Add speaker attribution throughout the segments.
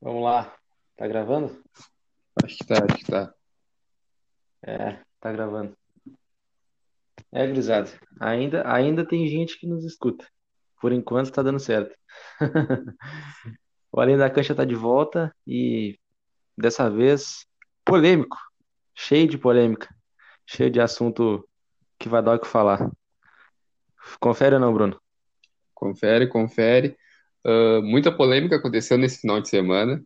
Speaker 1: Vamos lá. Tá gravando?
Speaker 2: Acho que tá, acho que tá.
Speaker 1: É, tá gravando. É, gurizada. Ainda, ainda tem gente que nos escuta. Por enquanto tá dando certo. O Além da Cancha tá de volta e dessa vez polêmico. Cheio de polêmica. Cheio de assunto que vai dar o que falar. Confere ou não, Bruno?
Speaker 2: Confere, confere. Ah, muita polêmica aconteceu nesse final de semana.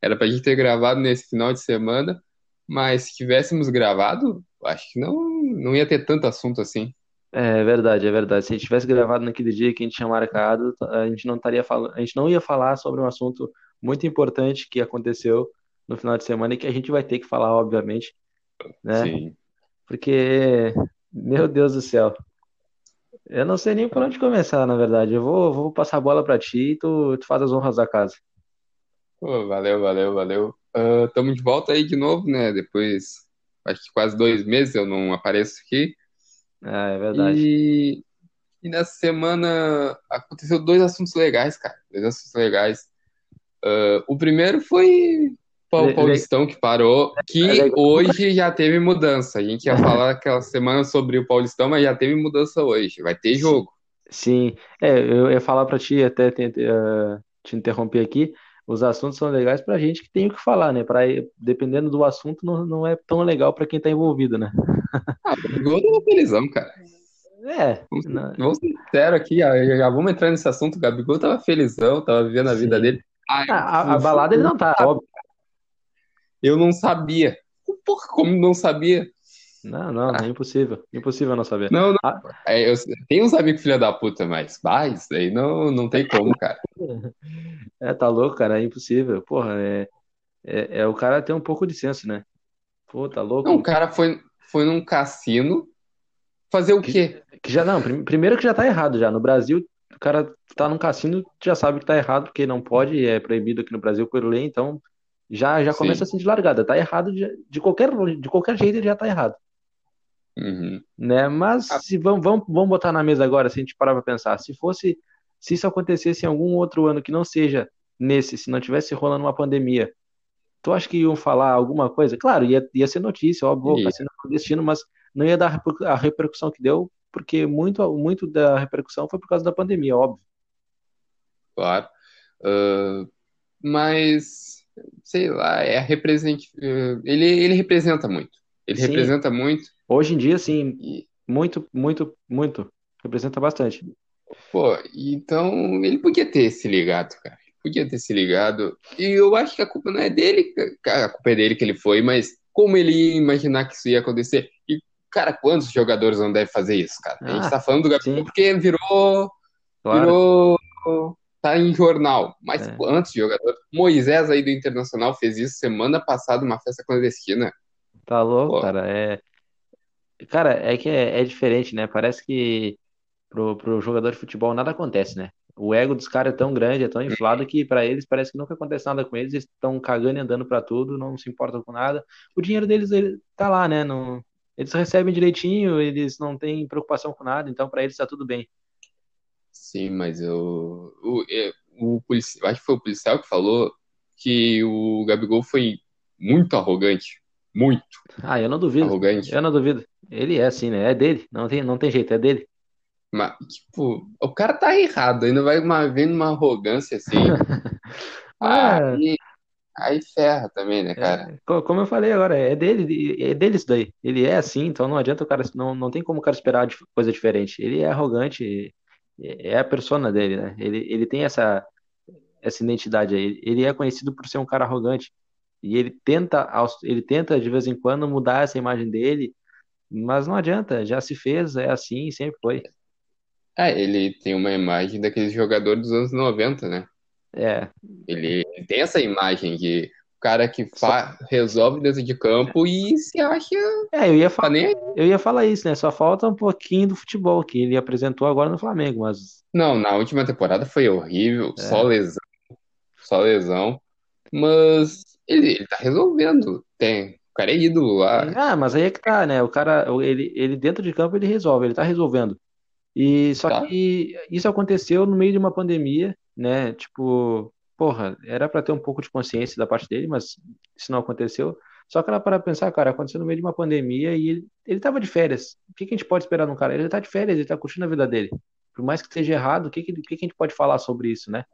Speaker 2: Era pra gente ter gravado nesse final de semana, mas se tivéssemos gravado, acho que não, não ia ter tanto assunto assim.
Speaker 1: É verdade, é verdade. Se a gente tivesse gravado naquele dia que a gente tinha marcado, a gente não estaria falando, a gente não ia falar sobre um assunto muito importante que aconteceu no final de semana e que a gente vai ter que falar, obviamente, né?
Speaker 2: Sim.
Speaker 1: Porque, meu Deus do céu, eu não sei nem por onde começar, na verdade. Eu vou, vou passar a bola pra ti e tu, tu faz as honras da casa.
Speaker 2: Pô, valeu, valeu, valeu. Ah, tamo de volta aí de novo, né? Depois, acho que quase dois meses eu não apareço aqui.
Speaker 1: Ah, é verdade.
Speaker 2: E, e nessa semana aconteceu dois assuntos legais, cara. Dois assuntos legais. Ah, o primeiro foi o Paulistão que parou, que
Speaker 1: le-
Speaker 2: hoje já teve mudança. A gente ia falar aquela semana sobre o Paulistão, mas já teve mudança hoje. Vai ter jogo.
Speaker 1: Sim, é, eu ia falar pra ti, até te, eh, te interromper aqui. Os assuntos são legais pra gente que tem o que falar, né? Pra, dependendo do assunto, não, não é tão legal pra quem tá envolvido, né?
Speaker 2: Ah, o Gabigol tava felizão, cara.
Speaker 1: É,
Speaker 2: Vamos ser, vamos sinceros aqui, já, já vamos entrar nesse assunto. O Gabigol tava felizão, tava vivendo a vida
Speaker 1: sim.
Speaker 2: dele. Ah,
Speaker 1: A, a, a balada ele não tá, óbvio.
Speaker 2: Eu não sabia. Porra, como não sabia?
Speaker 1: Não, não, é
Speaker 2: Ah,
Speaker 1: impossível. Impossível não saber.
Speaker 2: não, não.
Speaker 1: Ah,
Speaker 2: É, eu tenho uns amigos filha da puta, mas, mas isso aí não, não tem como, cara.
Speaker 1: é, tá louco, cara, é impossível. Porra, é, é, é o cara ter um pouco de senso, né? Pô, tá
Speaker 2: Não, o
Speaker 1: louco.
Speaker 2: cara foi, foi num cassino fazer o
Speaker 1: Que,
Speaker 2: quê?
Speaker 1: que já, não, prim- primeiro que já tá errado já. No Brasil, o cara tá num cassino, já sabe que tá errado, porque não pode, é proibido aqui no Brasil por lei, então já, já começa
Speaker 2: Sim.
Speaker 1: assim de largada. Tá errado de, de qualquer, de qualquer jeito, ele já tá errado.
Speaker 2: Uhum.
Speaker 1: né? Mas
Speaker 2: Ah,
Speaker 1: se vamos, vamos, vamos botar na mesa agora, se a gente parar para pensar, se fosse, se isso acontecesse em algum outro ano que não seja nesse, se não tivesse rolando uma pandemia, tu acha que iam falar alguma coisa? Claro, ia, ia ser notícia, óbvio, o
Speaker 2: e,
Speaker 1: cassino clandestino, mas não ia dar a reper- a repercussão que deu, porque muito, muito da repercussão foi por causa da pandemia, óbvio.
Speaker 2: claro. Ah, mas, sei lá, é a represent... eh, ele, ele representa muito. Ele
Speaker 1: Sim,
Speaker 2: representa muito
Speaker 1: hoje em dia, sim,
Speaker 2: e,
Speaker 1: muito, muito, muito, representa bastante.
Speaker 2: pô, então ele podia ter se ligado, cara. Podia ter se ligado. E eu acho que a culpa não é dele, cara. A culpa é dele que ele foi, mas como ele ia imaginar que isso ia acontecer? E, cara, quantos jogadores não devem fazer isso, cara? A gente
Speaker 1: Ah,
Speaker 2: tá falando do Gabigol
Speaker 1: sim,
Speaker 2: porque virou,
Speaker 1: claro,
Speaker 2: virou, tá em jornal. Mas
Speaker 1: é.
Speaker 2: quantos jogadores? Moisés aí do Internacional fez isso semana passada, uma festa clandestina.
Speaker 1: Tá louco,
Speaker 2: Pô,
Speaker 1: cara, é... Cara, é que é, é diferente, né? Parece que pro, pro jogador de futebol nada acontece, né? O ego dos caras é tão grande, é tão inflado que pra eles parece que nunca acontece nada com eles, eles estão cagando e andando pra tudo, não se importam com nada. O dinheiro deles ele tá lá, né? Não, eles recebem direitinho, eles não têm preocupação com nada, então pra eles tá tudo bem.
Speaker 2: Sim, mas eu, o, é, o polici- eu acho que foi o policial que falou que o Gabigol foi muito arrogante. Muito
Speaker 1: Ah, eu não duvido.
Speaker 2: arrogante.
Speaker 1: Eu não duvido. Ele é assim, né? É dele. Não tem, não tem jeito, é dele.
Speaker 2: Mas, tipo, o cara tá errado, ainda vai uma, vendo uma arrogância assim.
Speaker 1: Ah,
Speaker 2: Aí, aí ferra também, né, cara?
Speaker 1: é, co- como eu falei agora, é dele, é dele isso daí. Ele é assim, então não adianta o cara, não, não tem como o cara esperar coisa diferente. Ele é arrogante, é é a persona dele, né? Ele, ele tem essa, essa identidade aí. Ele é conhecido por ser um cara arrogante. E ele tenta, ele tenta de vez em quando mudar essa imagem dele, mas não adianta, já se fez, é assim, sempre foi.
Speaker 2: É, ele tem uma imagem daquele jogador dos anos 90, né?
Speaker 1: É,
Speaker 2: Ele tem essa imagem de cara que
Speaker 1: só,
Speaker 2: fa resolve dentro de campo e se acha
Speaker 1: é, eu ia,
Speaker 2: tá
Speaker 1: fa eu ia falar isso, né? Só falta um pouquinho do futebol que ele apresentou agora no Flamengo, mas
Speaker 2: Não, na última temporada foi horrível, só
Speaker 1: é,
Speaker 2: lesão, só lesão, mas ele, ele tá resolvendo. Tem, o cara é ídolo lá,
Speaker 1: Ah, mas aí é que tá, né? O cara, ele, ele dentro de campo ele resolve, ele tá resolvendo. E só
Speaker 2: tá?
Speaker 1: que isso aconteceu no meio de uma pandemia, né? Tipo, porra, era pra ter um pouco de consciência da parte dele, mas isso não aconteceu. Só que era para pensar, cara, aconteceu no meio de uma pandemia e ele, ele tava de férias. O que que a gente pode esperar num cara? Ele tá de férias, ele tá curtindo a vida dele. Por mais que esteja errado, o que que, que que a gente pode falar sobre isso, né?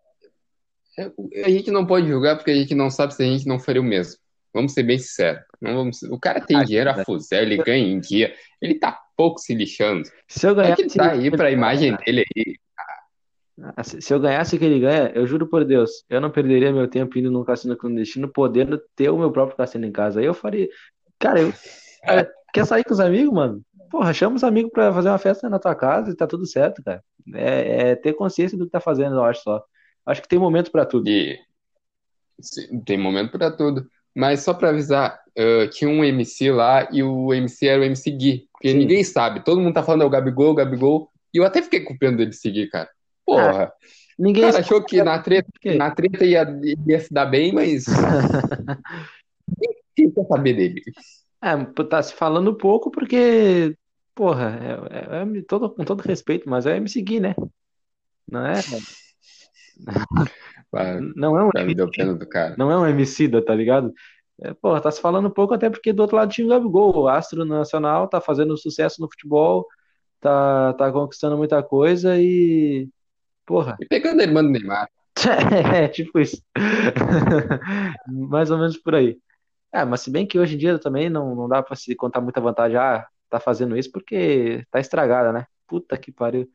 Speaker 2: É, A gente não pode julgar porque a gente não sabe se a gente não faria o mesmo. Vamos ser bem sinceros. Não vamos... O cara tem dinheiro a
Speaker 1: né?
Speaker 2: fuzel, ele ganha em dia. Ele tá pouco se lixando.
Speaker 1: Se eu
Speaker 2: É que ele tá aí pra imagem dele aí.
Speaker 1: Ah, Se eu ganhasse o que ele ganha, eu juro por Deus, eu não perderia meu tempo indo num cassino clandestino, podendo ter o meu próprio cassino em casa. Aí eu faria. Cara, eu, cara, quer sair com os amigos, mano? Porra, chama os amigos pra fazer uma festa na tua casa e tá tudo certo, cara. É, é ter consciência do que tá fazendo, eu acho só. Acho que tem momento pra tudo.
Speaker 2: E sim, tem momento pra tudo. Mas só pra avisar, eh, tinha um MC lá e o MC era o MC Gui. Porque
Speaker 1: Sim.
Speaker 2: ninguém sabe. Todo mundo tá falando é o Gabigol, o Gabigol. E eu até fiquei com pena dele seguir, cara. Porra. O
Speaker 1: Ninguém
Speaker 2: cara achou que na treta, na treta ia, ia se dar bem, mas quem quer saber dele?
Speaker 1: É, tá se falando pouco porque, porra, é, é- é todo, com todo respeito, mas é me seguir, né? Não é,
Speaker 2: Ah,
Speaker 1: não é um
Speaker 2: do cara.
Speaker 1: Não é um homicida, tá ligado? É, porra, tá se falando pouco até porque do outro lado tinha o Gabigol, o astro nacional, tá fazendo sucesso no futebol, tá, tá conquistando muita coisa e, porra,
Speaker 2: E pegando a irmã do Neymar.
Speaker 1: é tipo isso. Mais ou menos por aí. É, mas se bem que hoje em dia também não, não dá pra se contar muita vantagem, ah, tá fazendo isso porque tá estragada, né? Puta que pariu.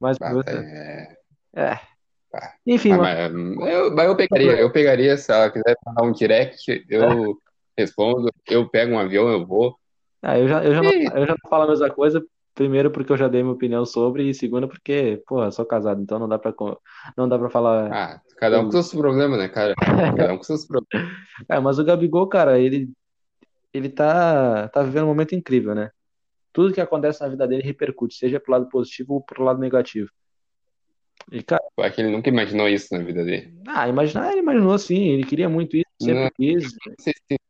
Speaker 1: Mas,
Speaker 2: Ah, é,
Speaker 1: é.
Speaker 2: Tá.
Speaker 1: Enfim,
Speaker 2: ah, mas eu, mas eu pegaria, eu pegaria, se ela quiser mandar um direct, eu respondo, eu pego um avião, eu vou.
Speaker 1: Ah, eu já, eu já não, eu já não falo a mesma coisa. Primeiro, porque eu já dei minha opinião sobre, e segundo, porque, pô, eu sou casado, então não dá pra, não dá pra falar.
Speaker 2: Ah, cada um com seus problemas, né, cara? Cada um com seus problemas.
Speaker 1: É, mas o Gabigol, cara, ele, ele tá, tá vivendo um momento incrível, né? Tudo que acontece na vida dele repercute, seja pro lado positivo ou pro lado negativo. E, cara,
Speaker 2: Eu acho que ele nunca imaginou isso na vida dele.
Speaker 1: ah, imaginar, ele imaginou sim, ele queria muito isso, sempre
Speaker 2: Não.
Speaker 1: quis.
Speaker 2: Vamos ser sinceros,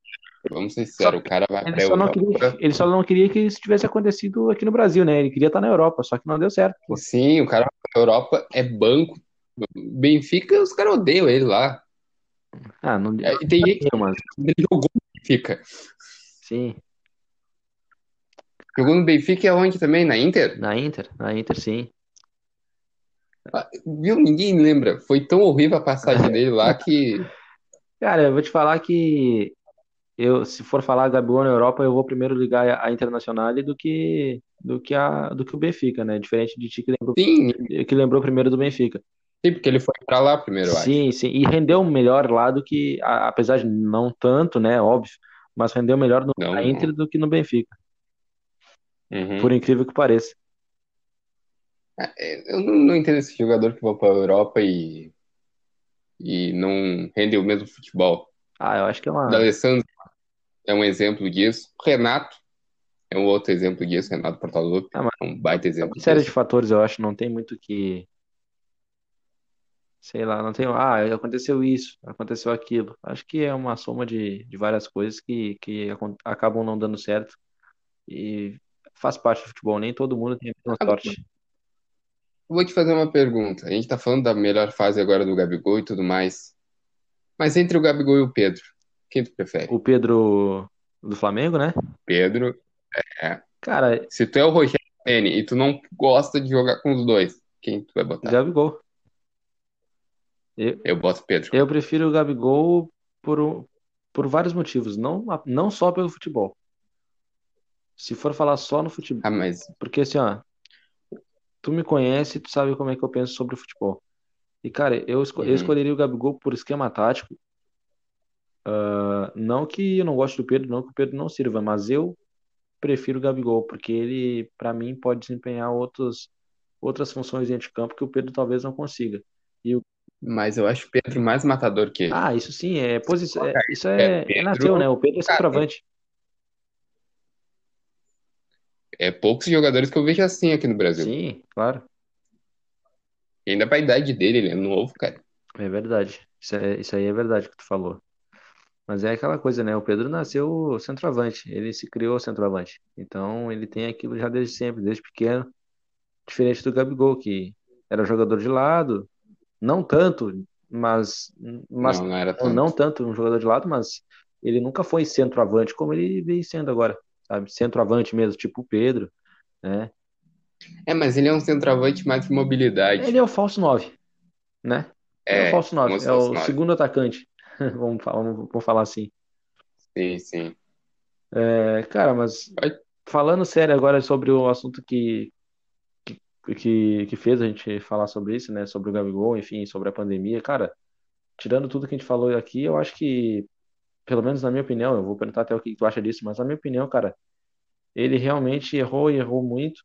Speaker 2: Vamos ser sinceros, o cara vai
Speaker 1: Ele
Speaker 2: pra
Speaker 1: só não
Speaker 2: Europa.
Speaker 1: queria, ele só não queria que isso tivesse acontecido aqui no Brasil, né? Ele queria estar na Europa, só que não deu certo. pô.
Speaker 2: Sim, o cara Europa, é banco. Benfica, os caras odeiam ele lá.
Speaker 1: Ah, não
Speaker 2: É, E tem gente
Speaker 1: deu, mas
Speaker 2: que jogou no Benfica.
Speaker 1: sim.
Speaker 2: Jogou no Benfica e aonde também? Na Inter?
Speaker 1: Na Inter, na Inter, sim.
Speaker 2: Ah, Viu? Ninguém lembra. Foi tão horrível a passagem dele lá que.
Speaker 1: Cara, eu vou te falar que eu, se for falar Gabigol na Europa, eu vou primeiro ligar a a Internacional do que do que a do que o Benfica, né? Diferente de ti que lembrou,
Speaker 2: Sim,
Speaker 1: que lembrou primeiro do Benfica.
Speaker 2: sim, porque ele foi pra lá primeiro, eu acho.
Speaker 1: Sim, sim, e rendeu melhor lá do que, a- apesar de não tanto, né, óbvio, mas rendeu melhor no
Speaker 2: Não,
Speaker 1: na Inter do que no Benfica,
Speaker 2: Uhum.
Speaker 1: por incrível que pareça.
Speaker 2: É, Eu não, não entendo esse jogador que vai pra Europa e, e não rende o mesmo futebol.
Speaker 1: Ah, eu acho que é uma
Speaker 2: D'Alessandro é um exemplo disso. Renato é um outro exemplo disso. Renato Portaluppi
Speaker 1: Ah,
Speaker 2: é um baita exemplo
Speaker 1: uma série de
Speaker 2: disso.
Speaker 1: fatores, eu acho, não tem muito que Sei lá, não tem. Ah, aconteceu isso, aconteceu aquilo. Acho que é uma soma de, de várias coisas que, que acabam não dando certo. E faz parte do futebol, nem todo mundo tem a mesma sorte.
Speaker 2: Vou te fazer uma pergunta. A gente tá falando da melhor fase agora do Gabigol e tudo mais. Mas entre o Gabigol e o Pedro, quem tu prefere?
Speaker 1: O Pedro do Flamengo, né?
Speaker 2: Pedro,
Speaker 1: Cara,
Speaker 2: se tu é o Rogério Ceni e tu não gosta de jogar com os dois, quem tu vai botar?
Speaker 1: Gabigol. Eu,
Speaker 2: Eu boto Pedro.
Speaker 1: eu prefiro o Gabigol por, por vários motivos, não, não só pelo futebol. Se for falar só no futebol.
Speaker 2: Ah, mas
Speaker 1: Porque assim, ó, tu me conhece, tu sabe como é que eu penso sobre o futebol. E, cara, eu, esco- eu
Speaker 2: Uhum.
Speaker 1: escolheria o Gabigol por esquema tático. Ah, não que eu não goste do Pedro, não que o Pedro não sirva, mas eu prefiro o Gabigol, porque ele, pra mim, pode desempenhar outros, outras funções dentro de campo que o Pedro talvez não consiga. E o,
Speaker 2: Mas eu acho o Pedro mais matador que ele.
Speaker 1: ah, isso sim, é posição, é- isso
Speaker 2: É,
Speaker 1: é, é
Speaker 2: Pedro-
Speaker 1: nasceu, né? O Pedro é centroavante.
Speaker 2: É poucos jogadores que eu vejo assim aqui no Brasil.
Speaker 1: Sim, claro,
Speaker 2: E ainda pra idade dele, ele é novo, cara.
Speaker 1: é verdade. Isso, é, isso aí é verdade que tu falou. Mas é aquela coisa, né? O Pedro nasceu centroavante, ele se criou centroavante. Então ele tem aquilo já desde sempre, desde pequeno. Diferente do Gabigol, que era jogador de lado, não tanto mas, mas
Speaker 2: Não, não era
Speaker 1: não, não
Speaker 2: tanto.
Speaker 1: tanto um jogador de lado, mas ele nunca foi centroavante como ele vem sendo agora, sabe? Centroavante mesmo, tipo o Pedro, né?
Speaker 2: É, mas ele é um centroavante mais de mobilidade.
Speaker 1: Ele é o falso 9, né? É o
Speaker 2: É,
Speaker 1: falso 9,
Speaker 2: famoso
Speaker 1: é o segundo atacante, vamos, falar- vamos, vamos falar assim.
Speaker 2: Sim, sim.
Speaker 1: É, cara, mas falando sério agora sobre o assunto que, que, que fez a gente falar sobre isso, né? Sobre o Gabigol, enfim, sobre a pandemia, cara, tirando tudo que a gente falou aqui, eu acho que, pelo menos na minha opinião, eu vou perguntar até o que tu acha disso, mas na minha opinião, cara, ele realmente errou e errou muito,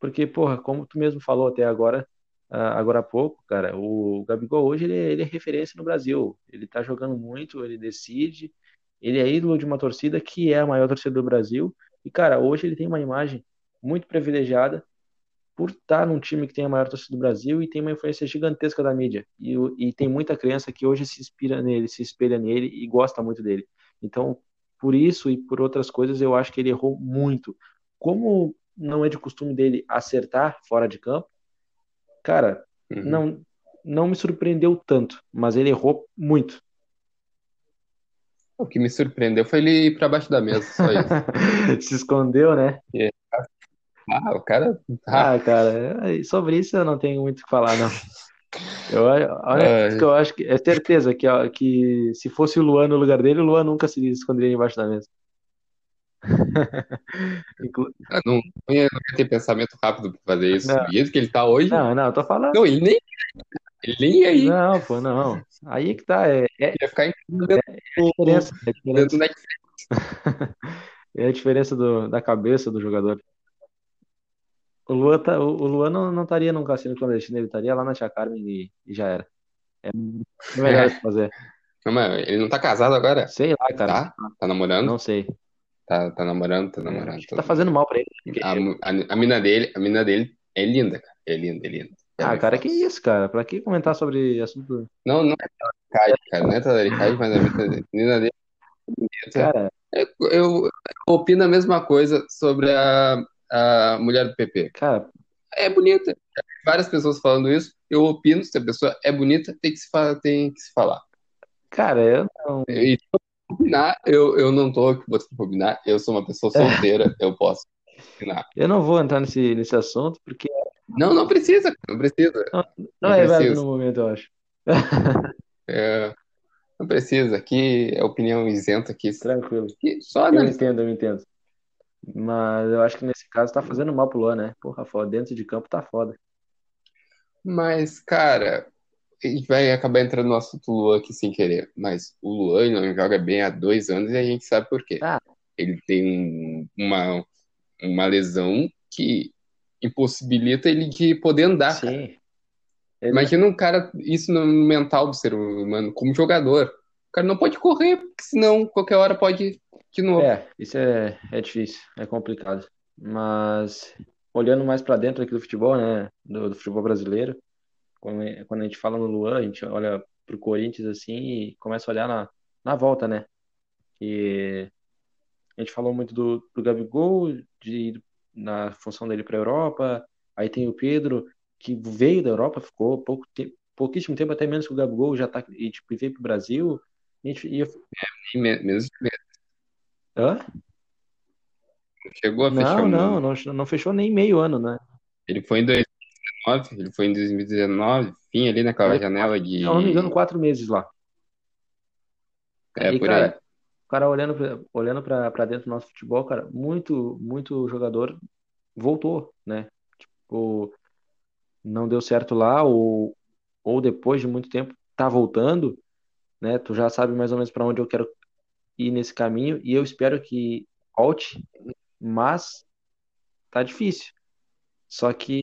Speaker 1: porque, porra, como tu mesmo falou até agora, agora há pouco, cara, o Gabigol hoje ele, é- ele é referência no Brasil. Ele tá jogando muito, ele decide, ele é ídolo de uma torcida que é a maior torcida do Brasil. E, cara, hoje ele tem uma imagem muito privilegiada por estar num time que tem a maior torcida do Brasil e tem uma influência gigantesca da mídia. E, e tem muita criança que hoje se inspira nele, se espelha nele e gosta muito dele. Então, por isso e por outras coisas, eu acho que ele errou muito. Como não é de costume dele acertar fora de campo, cara,
Speaker 2: Uhum.
Speaker 1: não, não me surpreendeu tanto, mas ele errou muito.
Speaker 2: O que me surpreendeu foi ele ir pra baixo da mesa, só isso.
Speaker 1: Se escondeu, né?
Speaker 2: E- Ah, o cara.
Speaker 1: Ah,
Speaker 2: Ah,
Speaker 1: cara, é- sobre isso eu não tenho muito o que falar, não. Eu, a única coisa que eu acho que é certeza que, que se fosse o Luan no lugar dele, o Luan nunca se esconderia embaixo da mesa. Inclu-
Speaker 2: Ah, Não, não ia, ter pensamento rápido pra fazer isso.
Speaker 1: Não,
Speaker 2: Do jeito que ele tá hoje,
Speaker 1: não, não, eu tô falando.
Speaker 2: não, ele nem, ele nem ir.
Speaker 1: Não, pô, não. Aí é que tá, é, é,
Speaker 2: Ia ficar em dentro
Speaker 1: é a
Speaker 2: do,
Speaker 1: diferença, é diferença,
Speaker 2: do Netflix.
Speaker 1: é a diferença do, da cabeça do jogador. O Luan, tá, o, o Luan não, não estaria num cassino clandestino, ele estaria lá na Tia Carmen e, e já era. É melhor o que
Speaker 2: É,
Speaker 1: fazer.
Speaker 2: não, mas ele não tá casado agora?
Speaker 1: Sei lá, cara,
Speaker 2: Tá? Tá namorando?
Speaker 1: não sei.
Speaker 2: Tá, tá namorando, tá
Speaker 1: É,
Speaker 2: namorando,
Speaker 1: acho que
Speaker 2: tá
Speaker 1: tá fazendo mal pra ele. porque-
Speaker 2: A, a, a mina dele, a mina dele é linda, cara. É linda, é linda. É
Speaker 1: Ah, cara, que
Speaker 2: falsa.
Speaker 1: isso, cara? Pra que comentar sobre assunto?
Speaker 2: Não, não é talaricagem, cara. Não é talaricagem, mas a mina, dele é bonita.
Speaker 1: Cara,
Speaker 2: Eu, eu, eu opino a mesma coisa sobre a, a mulher do PP.
Speaker 1: cara,
Speaker 2: É bonita. Várias pessoas falando isso. Eu opino, se a pessoa é bonita, tem que se, tem que se falar.
Speaker 1: cara, eu não.
Speaker 2: E se eu eu, não tô aqui botando pra opinar. Eu sou uma pessoa solteira, eu posso opinar.
Speaker 1: Eu não vou entrar nesse, nesse assunto porque
Speaker 2: Não, não precisa, não precisa.
Speaker 1: não,
Speaker 2: Não
Speaker 1: não é válido
Speaker 2: precisa.
Speaker 1: no momento, eu acho.
Speaker 2: É, não precisa. Aqui é opinião isenta aqui.
Speaker 1: Tranquilo.
Speaker 2: Aqui, só
Speaker 1: Eu
Speaker 2: analisar.
Speaker 1: entendo, eu entendo. Mas eu acho que nesse caso tá fazendo mal pro Luan, né? Porra, foda. Dentro de campo tá foda.
Speaker 2: Mas, cara, gente vai acabar entrando no assunto Luan aqui sem querer. Mas o Luan não joga bem há dois anos e a gente sabe por quê.
Speaker 1: Ah,
Speaker 2: Ele tem um- uma, uma lesão que impossibilita ele de poder andar,
Speaker 1: sim. Ele,
Speaker 2: Imagina um cara, isso no mental do ser humano, como jogador. O cara não pode correr, porque senão qualquer hora pode de novo.
Speaker 1: é, isso é, é difícil, é complicado. Mas olhando mais pra dentro aqui do futebol, né? Do, do futebol brasileiro, quando, a gente fala no Luan, a gente olha pro Corinthians assim e começa a olhar na, na volta, né? E a gente falou muito do, do Gabigol, de na função dele para a Europa. Aí tem o Pedro, que veio da Europa, ficou pouco tempo, pouquíssimo tempo, até menos que o Gabigol, já tá, e tipo, veio pro Brasil. A gente, e eu,
Speaker 2: E me- mesmo
Speaker 1: hã?
Speaker 2: chegou a fechar
Speaker 1: Não,
Speaker 2: um
Speaker 1: não,
Speaker 2: ano.
Speaker 1: não, não fechou nem meio ano, né?
Speaker 2: Ele foi em 2019, ele foi em 2019, fim ali naquela
Speaker 1: Aí,
Speaker 2: janela
Speaker 1: se eu não me engano,
Speaker 2: de.
Speaker 1: quatro meses lá.
Speaker 2: É,
Speaker 1: E,
Speaker 2: por aí.
Speaker 1: cara, o cara olhando pra, olhando pra, pra dentro do nosso futebol, cara, muito, muito jogador voltou, né? Tipo, não deu certo lá, ou, ou depois de muito tempo tá voltando, né? Tu já sabe mais ou menos para onde eu quero ir nesse caminho, e eu espero que volte, mas tá difícil. Só que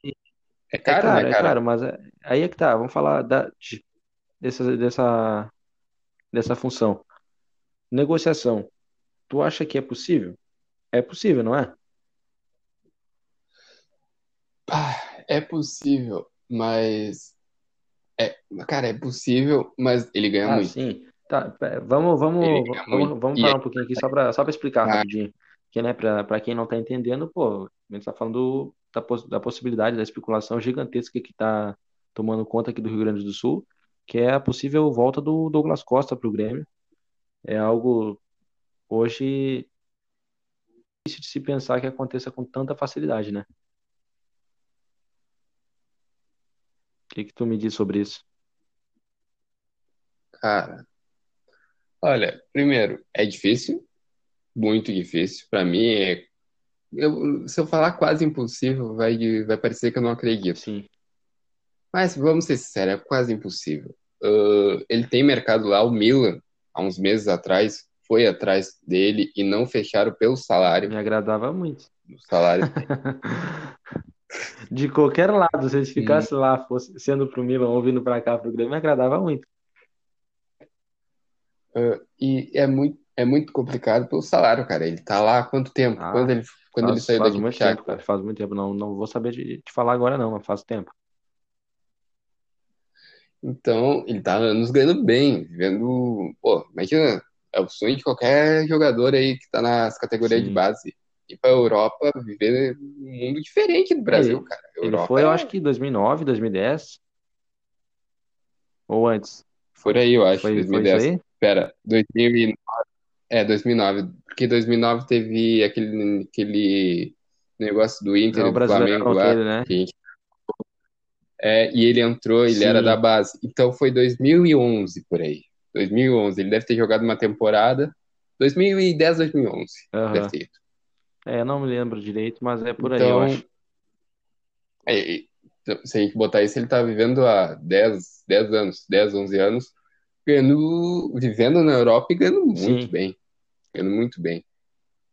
Speaker 2: É
Speaker 1: é
Speaker 2: caro,
Speaker 1: caro,
Speaker 2: né,
Speaker 1: é
Speaker 2: cara?
Speaker 1: caro, mas é- aí é que tá, vamos falar da, de- dessa, dessa, dessa função. Negociação. Tu acha que é possível? É possível, não é?
Speaker 2: Ah, é possível, mas. É, cara, é possível, mas ele ganha
Speaker 1: Ah,
Speaker 2: muito.
Speaker 1: sim. Tá, vamos, vamos, vamos, vamos parar um pouquinho aqui só para só para explicar
Speaker 2: ah,
Speaker 1: rapidinho. Que, né, para para quem não tá entendendo, pô, a gente tá falando da, poss- da possibilidade da especulação gigantesca que tá tomando conta aqui do Rio Grande do Sul, que é a possível volta do Douglas Costa para o Grêmio. É algo hoje difícil de se pensar que aconteça com tanta facilidade, né? O que que tu me diz sobre isso?
Speaker 2: Cara, olha, primeiro, é difícil, muito difícil. Pra mim, é, eu- se eu falar quase impossível, vai, vai parecer que eu não acredito.
Speaker 1: Sim,
Speaker 2: Mas vamos ser sinceros, é quase impossível. Ah, ele tem mercado lá, o Milan, há uns meses atrás, foi atrás dele e não fecharam pelo salário.
Speaker 1: me agradava muito.
Speaker 2: O salário.
Speaker 1: De qualquer lado, se ele
Speaker 2: Hum,
Speaker 1: ficasse lá, fosse sendo pro Milan ou vindo pra cá pro Grêmio, me agradava muito.
Speaker 2: ah, e é muito, é muito complicado pelo salário, cara. Ele tá lá há quanto tempo? Quando
Speaker 1: Ah,
Speaker 2: ele, quando ele
Speaker 1: faz,
Speaker 2: saiu
Speaker 1: faz
Speaker 2: daqui
Speaker 1: muito tempo, cara, faz muito tempo. Não, não vou saber de, te falar agora não, mas faz tempo.
Speaker 2: Então, ele tá há anos ganhando bem, vivendo. Pô, imagina, é o sonho de qualquer jogador aí que tá nas categorias de
Speaker 1: Sim.
Speaker 2: base. Ir pra Europa, viver um mundo diferente do
Speaker 1: É,
Speaker 2: Brasil,
Speaker 1: ele,
Speaker 2: cara.
Speaker 1: ele
Speaker 2: Europa
Speaker 1: foi, eu acho
Speaker 2: é
Speaker 1: que 2009, 2010, ou antes.
Speaker 2: por aí, eu acho,
Speaker 1: Foi, foi isso
Speaker 2: 2010.
Speaker 1: aí?
Speaker 2: Pera, 2000 e- é, 2009. Porque 2009 teve aquele, aquele negócio do Inter e do Flamengo lá,
Speaker 1: aquele, né?
Speaker 2: gente É, e ele entrou, ele era da
Speaker 1: Sim.
Speaker 2: base. Então foi 2011 por aí. 2011. Ele deve ter jogado uma temporada. 2010, 2011. Deve
Speaker 1: Aham.
Speaker 2: ter.
Speaker 1: É, não me lembro direito, mas é por aí, eu
Speaker 2: Então,
Speaker 1: acho.
Speaker 2: é, é, então, se a gente botar isso, ele tá vivendo há 10, 10 anos, 10, 11 anos, ganhando, vivendo na Europa e ganhando muito
Speaker 1: Sim.
Speaker 2: bem. Ganhando muito bem.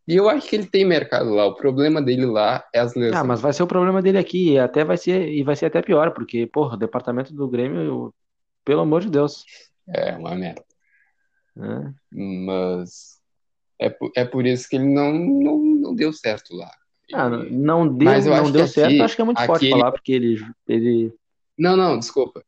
Speaker 2: E eu acho que ele tem mercado lá. O problema dele lá é as
Speaker 1: Ah,
Speaker 2: lesões.
Speaker 1: mas vai ser o problema dele aqui, e até vai ser, e vai ser até pior, porque, porra, o departamento do Grêmio, eu- pelo amor de Deus,
Speaker 2: É uma merda.
Speaker 1: né?
Speaker 2: Mas é, por- é por isso que ele não, não, não deu certo lá.
Speaker 1: Ah, não deu,
Speaker 2: Mas eu
Speaker 1: não
Speaker 2: acho
Speaker 1: deu
Speaker 2: que
Speaker 1: certo,
Speaker 2: aqui,
Speaker 1: acho que é muito forte
Speaker 2: ele.
Speaker 1: falar, porque ele, ele
Speaker 2: Não, não, desculpa.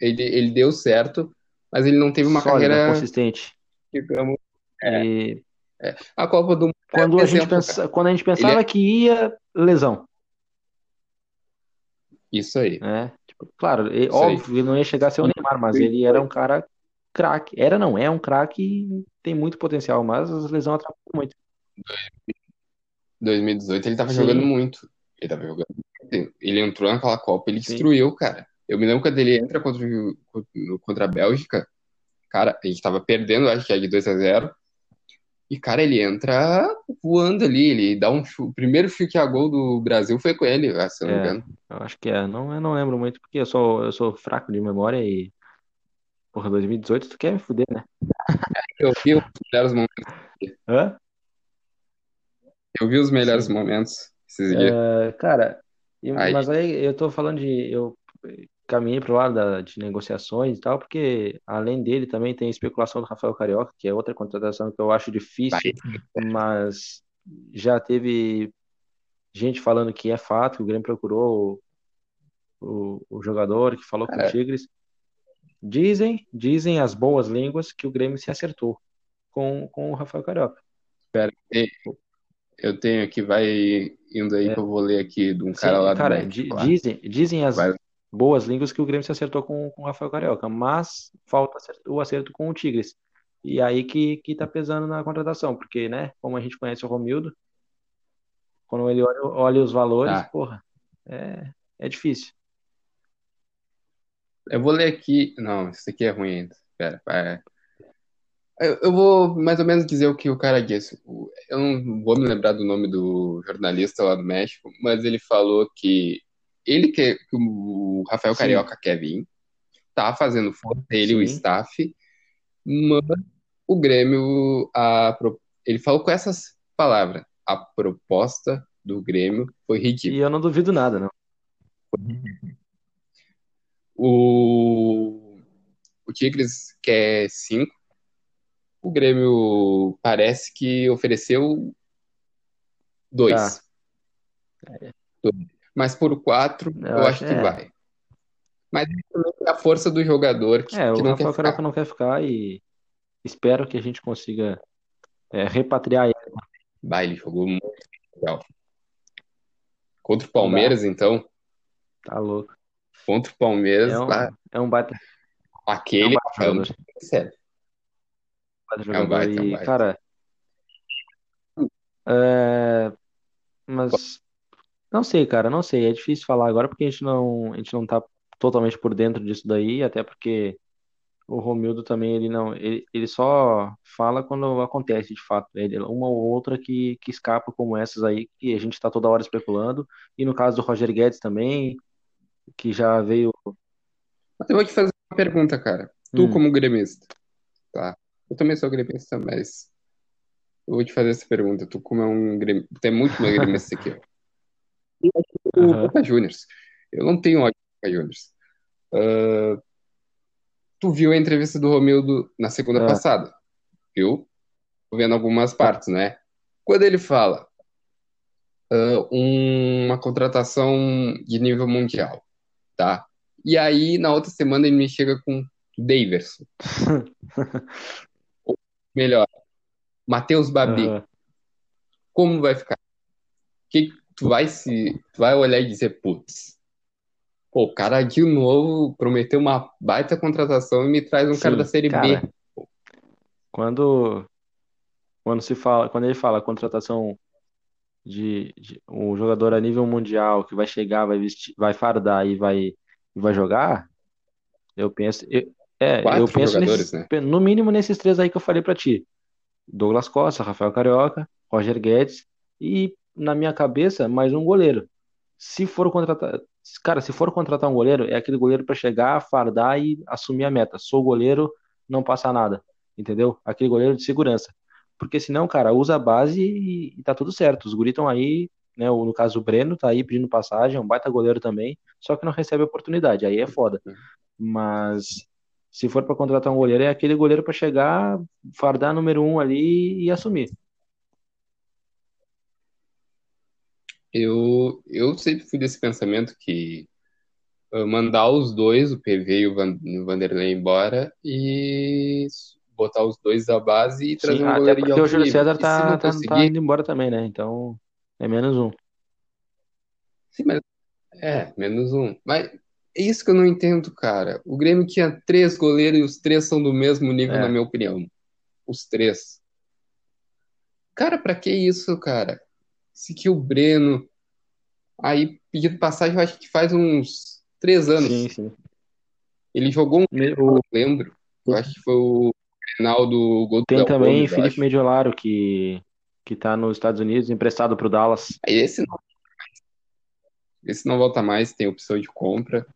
Speaker 2: Ele, ele deu certo, mas ele não teve uma
Speaker 1: sólida,
Speaker 2: carreira,
Speaker 1: consistente.
Speaker 2: digamos. É,
Speaker 1: E
Speaker 2: é. A Copa do Mundo é
Speaker 1: quando a gente pensa, quando a gente
Speaker 2: Ele
Speaker 1: pensava
Speaker 2: é
Speaker 1: que ia, lesão,
Speaker 2: isso aí,
Speaker 1: né? Tipo, claro, e-
Speaker 2: isso aí.
Speaker 1: óbvio, ele não ia chegar a ser o Neymar, mas ele era um cara craque. Era, não, é um craque tem muito potencial, mas as lesões atrapalham muito.
Speaker 2: 2018 ele tava jogando
Speaker 1: Sim,
Speaker 2: muito. Ele tava jogando muito. Ele entrou naquela Copa, ele
Speaker 1: sim.
Speaker 2: destruiu, cara. Eu me lembro quando ele entra contra, contra a Bélgica, cara, a gente tava perdendo, acho que é de 2 a 0 E, cara, ele entra voando ali, ele dá um. O primeiro chute a gol do Brasil foi com ele, se eu não me
Speaker 1: É,
Speaker 2: engano.
Speaker 1: eu acho que é. Não, eu não lembro muito, porque eu sou, eu sou fraco de memória e, porra, 2018 tu quer me fuder, né?
Speaker 2: Eu vi os melhores momentos.
Speaker 1: Hã?
Speaker 2: Eu vi os melhores
Speaker 1: Sim.
Speaker 2: momentos esses dias.
Speaker 1: É, cara, e-
Speaker 2: Aí,
Speaker 1: mas aí eu tô falando de. Eu caminhei pro lado da, de negociações e tal, porque além dele também tem a especulação do Rafael Carioca, que é outra contratação que eu acho difícil, mas já teve gente falando que é fato, que o Grêmio procurou o, o, o jogador, que falou com o
Speaker 2: cara,
Speaker 1: Tigres. Dizem, dizem as boas línguas que o Grêmio se acertou com, com o Rafael Carioca.
Speaker 2: espera, eu tenho aqui, vai indo aí
Speaker 1: É,
Speaker 2: que eu vou ler aqui de um cara
Speaker 1: sim,
Speaker 2: lá do
Speaker 1: cara,
Speaker 2: México
Speaker 1: di-
Speaker 2: lá.
Speaker 1: dizem, dizem as
Speaker 2: Vai,
Speaker 1: boas línguas que o Grêmio se acertou com, com o Rafael Carioca, mas falta o acerto com o Tigres. E aí que, que tá pesando na contratação, porque, né, como a gente conhece o Romildo, quando ele olha, olha os valores,
Speaker 2: tá.
Speaker 1: porra, é, é difícil.
Speaker 2: Eu vou ler aqui. Não, isso aqui é ruim ainda. Espera, é. Eu, vou mais ou menos dizer o que o cara disse. Eu não vou me lembrar do nome do jornalista lá do México, mas ele falou que ele quer, que o Rafael
Speaker 1: Sim,
Speaker 2: Carioca quer vir, tá fazendo força, ele e o
Speaker 1: sim.
Speaker 2: staff, mas o Grêmio, a, ele falou com essas palavras, a proposta do Grêmio foi
Speaker 1: E
Speaker 2: ridícula.
Speaker 1: eu não duvido nada, não.
Speaker 2: O, o Tigres quer cinco, o Grêmio parece que ofereceu dois,
Speaker 1: Tá.
Speaker 2: Dois. Mas por quatro
Speaker 1: Eu
Speaker 2: eu
Speaker 1: acho,
Speaker 2: que
Speaker 1: é.
Speaker 2: vai. Mas é a força do jogador que,
Speaker 1: É,
Speaker 2: que
Speaker 1: o
Speaker 2: não quer ficar.
Speaker 1: não quer ficar e espero que a gente consiga é, repatriar ele.
Speaker 2: Vai, ele jogou muito legal. Contra o
Speaker 1: dá,
Speaker 2: Palmeiras, então,
Speaker 1: tá louco.
Speaker 2: contra o
Speaker 1: É
Speaker 2: Palmeiras,
Speaker 1: um,
Speaker 2: lá,
Speaker 1: é um baita. É um
Speaker 2: Aquele
Speaker 1: baita
Speaker 2: é um
Speaker 1: jogador.
Speaker 2: sério.
Speaker 1: Baita
Speaker 2: É um baita, é um
Speaker 1: E,
Speaker 2: baita.
Speaker 1: cara, é, mas não sei, cara, não sei. É difícil falar agora porque a gente não, a gente não tá totalmente por dentro disso daí, até porque o Romildo também, ele não, ele, ele só fala quando acontece, de fato. Ele, uma ou outra que, que escapa como essas aí, que a gente tá toda hora especulando. E no caso do Roger Guedes também, que já veio.
Speaker 2: Eu vou te fazer uma pergunta, cara. Tu,
Speaker 1: Hum,
Speaker 2: como gremista, tá? Eu também sou gremista, mas eu vou te fazer essa pergunta. Tu, como é um gremista, tu é muito mais gremista que eu. O
Speaker 1: aham,
Speaker 2: Boca Juniors. Eu não tenho ódio do Boca Juniors. Tu viu a entrevista do Romildo na segunda
Speaker 1: ah,
Speaker 2: passada, viu? Tô vendo algumas partes, né? Quando ele fala ah, uma contratação de nível mundial, tá? E aí, na outra semana, ele me chega com Daverson, melhor, Matheus Babi.
Speaker 1: aham.
Speaker 2: Como vai ficar? Que tu vai se, tu vai olhar e dizer, putz, pô, o cara de novo prometeu uma baita contratação e me traz um cara da
Speaker 1: Sim,
Speaker 2: Série B.
Speaker 1: cara, quando, quando se fala, quando ele fala contratação de, de um jogador a nível mundial que vai chegar, vai vestir, vai fardar e vai, vai jogar, eu penso, eu- é, eu
Speaker 2: Quatro
Speaker 1: penso
Speaker 2: jogadores,
Speaker 1: nesses,
Speaker 2: né?
Speaker 1: no mínimo nesses três aí que eu falei pra ti. Douglas Costa, Rafael Carioca, Roger Guedes e na minha cabeça mais um goleiro. Se for contratar, cara, se for contratar um goleiro, é aquele goleiro pra chegar, fardar e assumir a meta. Sou goleiro, não passa nada, entendeu? Aquele goleiro de segurança. Porque senão, cara, usa a base e, e tá tudo certo. Os guris estão aí, né? o- No caso, o Breno tá aí pedindo passagem, é um baita goleiro também, só que não recebe oportunidade. Aí é foda. Mas se for pra contratar um goleiro, é aquele goleiro pra chegar, fardar número um ali e assumir.
Speaker 2: Eu, eu sempre fui desse pensamento que uh, mandar os dois, o PV e o Van- o Vanderlei embora e botar os dois à base e
Speaker 1: Sim,
Speaker 2: trazer um
Speaker 1: até
Speaker 2: goleiro
Speaker 1: porque o Júlio. César tá, tá, tá
Speaker 2: conseguir,
Speaker 1: indo embora também, né? Então é menos um.
Speaker 2: sim, mas é, menos um. Mas é isso que eu não entendo, cara. O Grêmio tinha três goleiros e os três são do mesmo nível, na
Speaker 1: É,
Speaker 2: minha opinião. Os três. Cara, pra que isso, cara? Se que o Breno, aí pedindo passagem, eu acho que faz uns três
Speaker 1: sim,
Speaker 2: anos.
Speaker 1: sim.
Speaker 2: Ele jogou um,
Speaker 1: Me-
Speaker 2: eu
Speaker 1: o-
Speaker 2: lembro. Eu acho que foi o final do gol do
Speaker 1: tem
Speaker 2: Léo
Speaker 1: também
Speaker 2: Gomes,
Speaker 1: Felipe. Mediolaro, que, que tá nos Estados Unidos, emprestado pro Dallas.
Speaker 2: Aí esse não, esse não volta mais, tem opção de compra.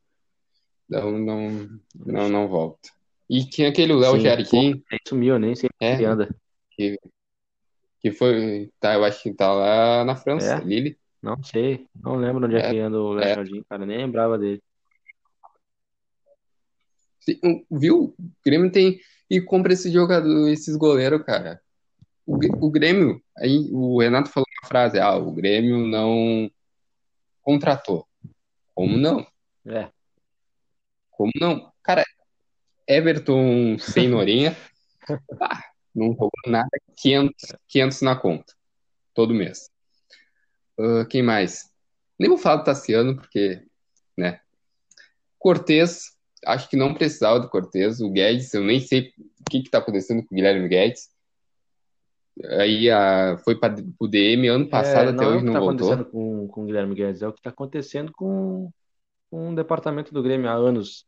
Speaker 2: Então não, não, não volta. E tinha aquele Léo
Speaker 1: Sim,
Speaker 2: Jardim,
Speaker 1: ele sumiu, nem sei onde
Speaker 2: é,
Speaker 1: anda.
Speaker 2: que, que foi, tá, eu acho que tá lá na França,
Speaker 1: É,
Speaker 2: Lille.
Speaker 1: não sei, não lembro onde é
Speaker 2: É,
Speaker 1: que anda o
Speaker 2: é.
Speaker 1: Jardim, cara, nem lembrava dele.
Speaker 2: Viu? O Grêmio tem e compra esse jogador, esses goleiros, cara. O, o Grêmio, aí o Renato falou uma frase, ah, o Grêmio não contratou. Como não?
Speaker 1: É,
Speaker 2: Como não? Cara, Everton sem Norinha, ah, não jogou nada, 500, 500 na conta, todo mês. Ah, quem mais? Nem vou falar do Tassiano, porque, né? Cortez, acho que não precisava do Cortez. O Guedes, eu nem sei o que que tá acontecendo com o Guilherme Guedes. Aí ah, foi para o DM ano passado,
Speaker 1: é,
Speaker 2: até
Speaker 1: não é o
Speaker 2: hoje
Speaker 1: que
Speaker 2: não
Speaker 1: tá
Speaker 2: voltou.
Speaker 1: acontecendo com, com o Guilherme Guedes, é o que tá acontecendo com, com o departamento do Grêmio há anos.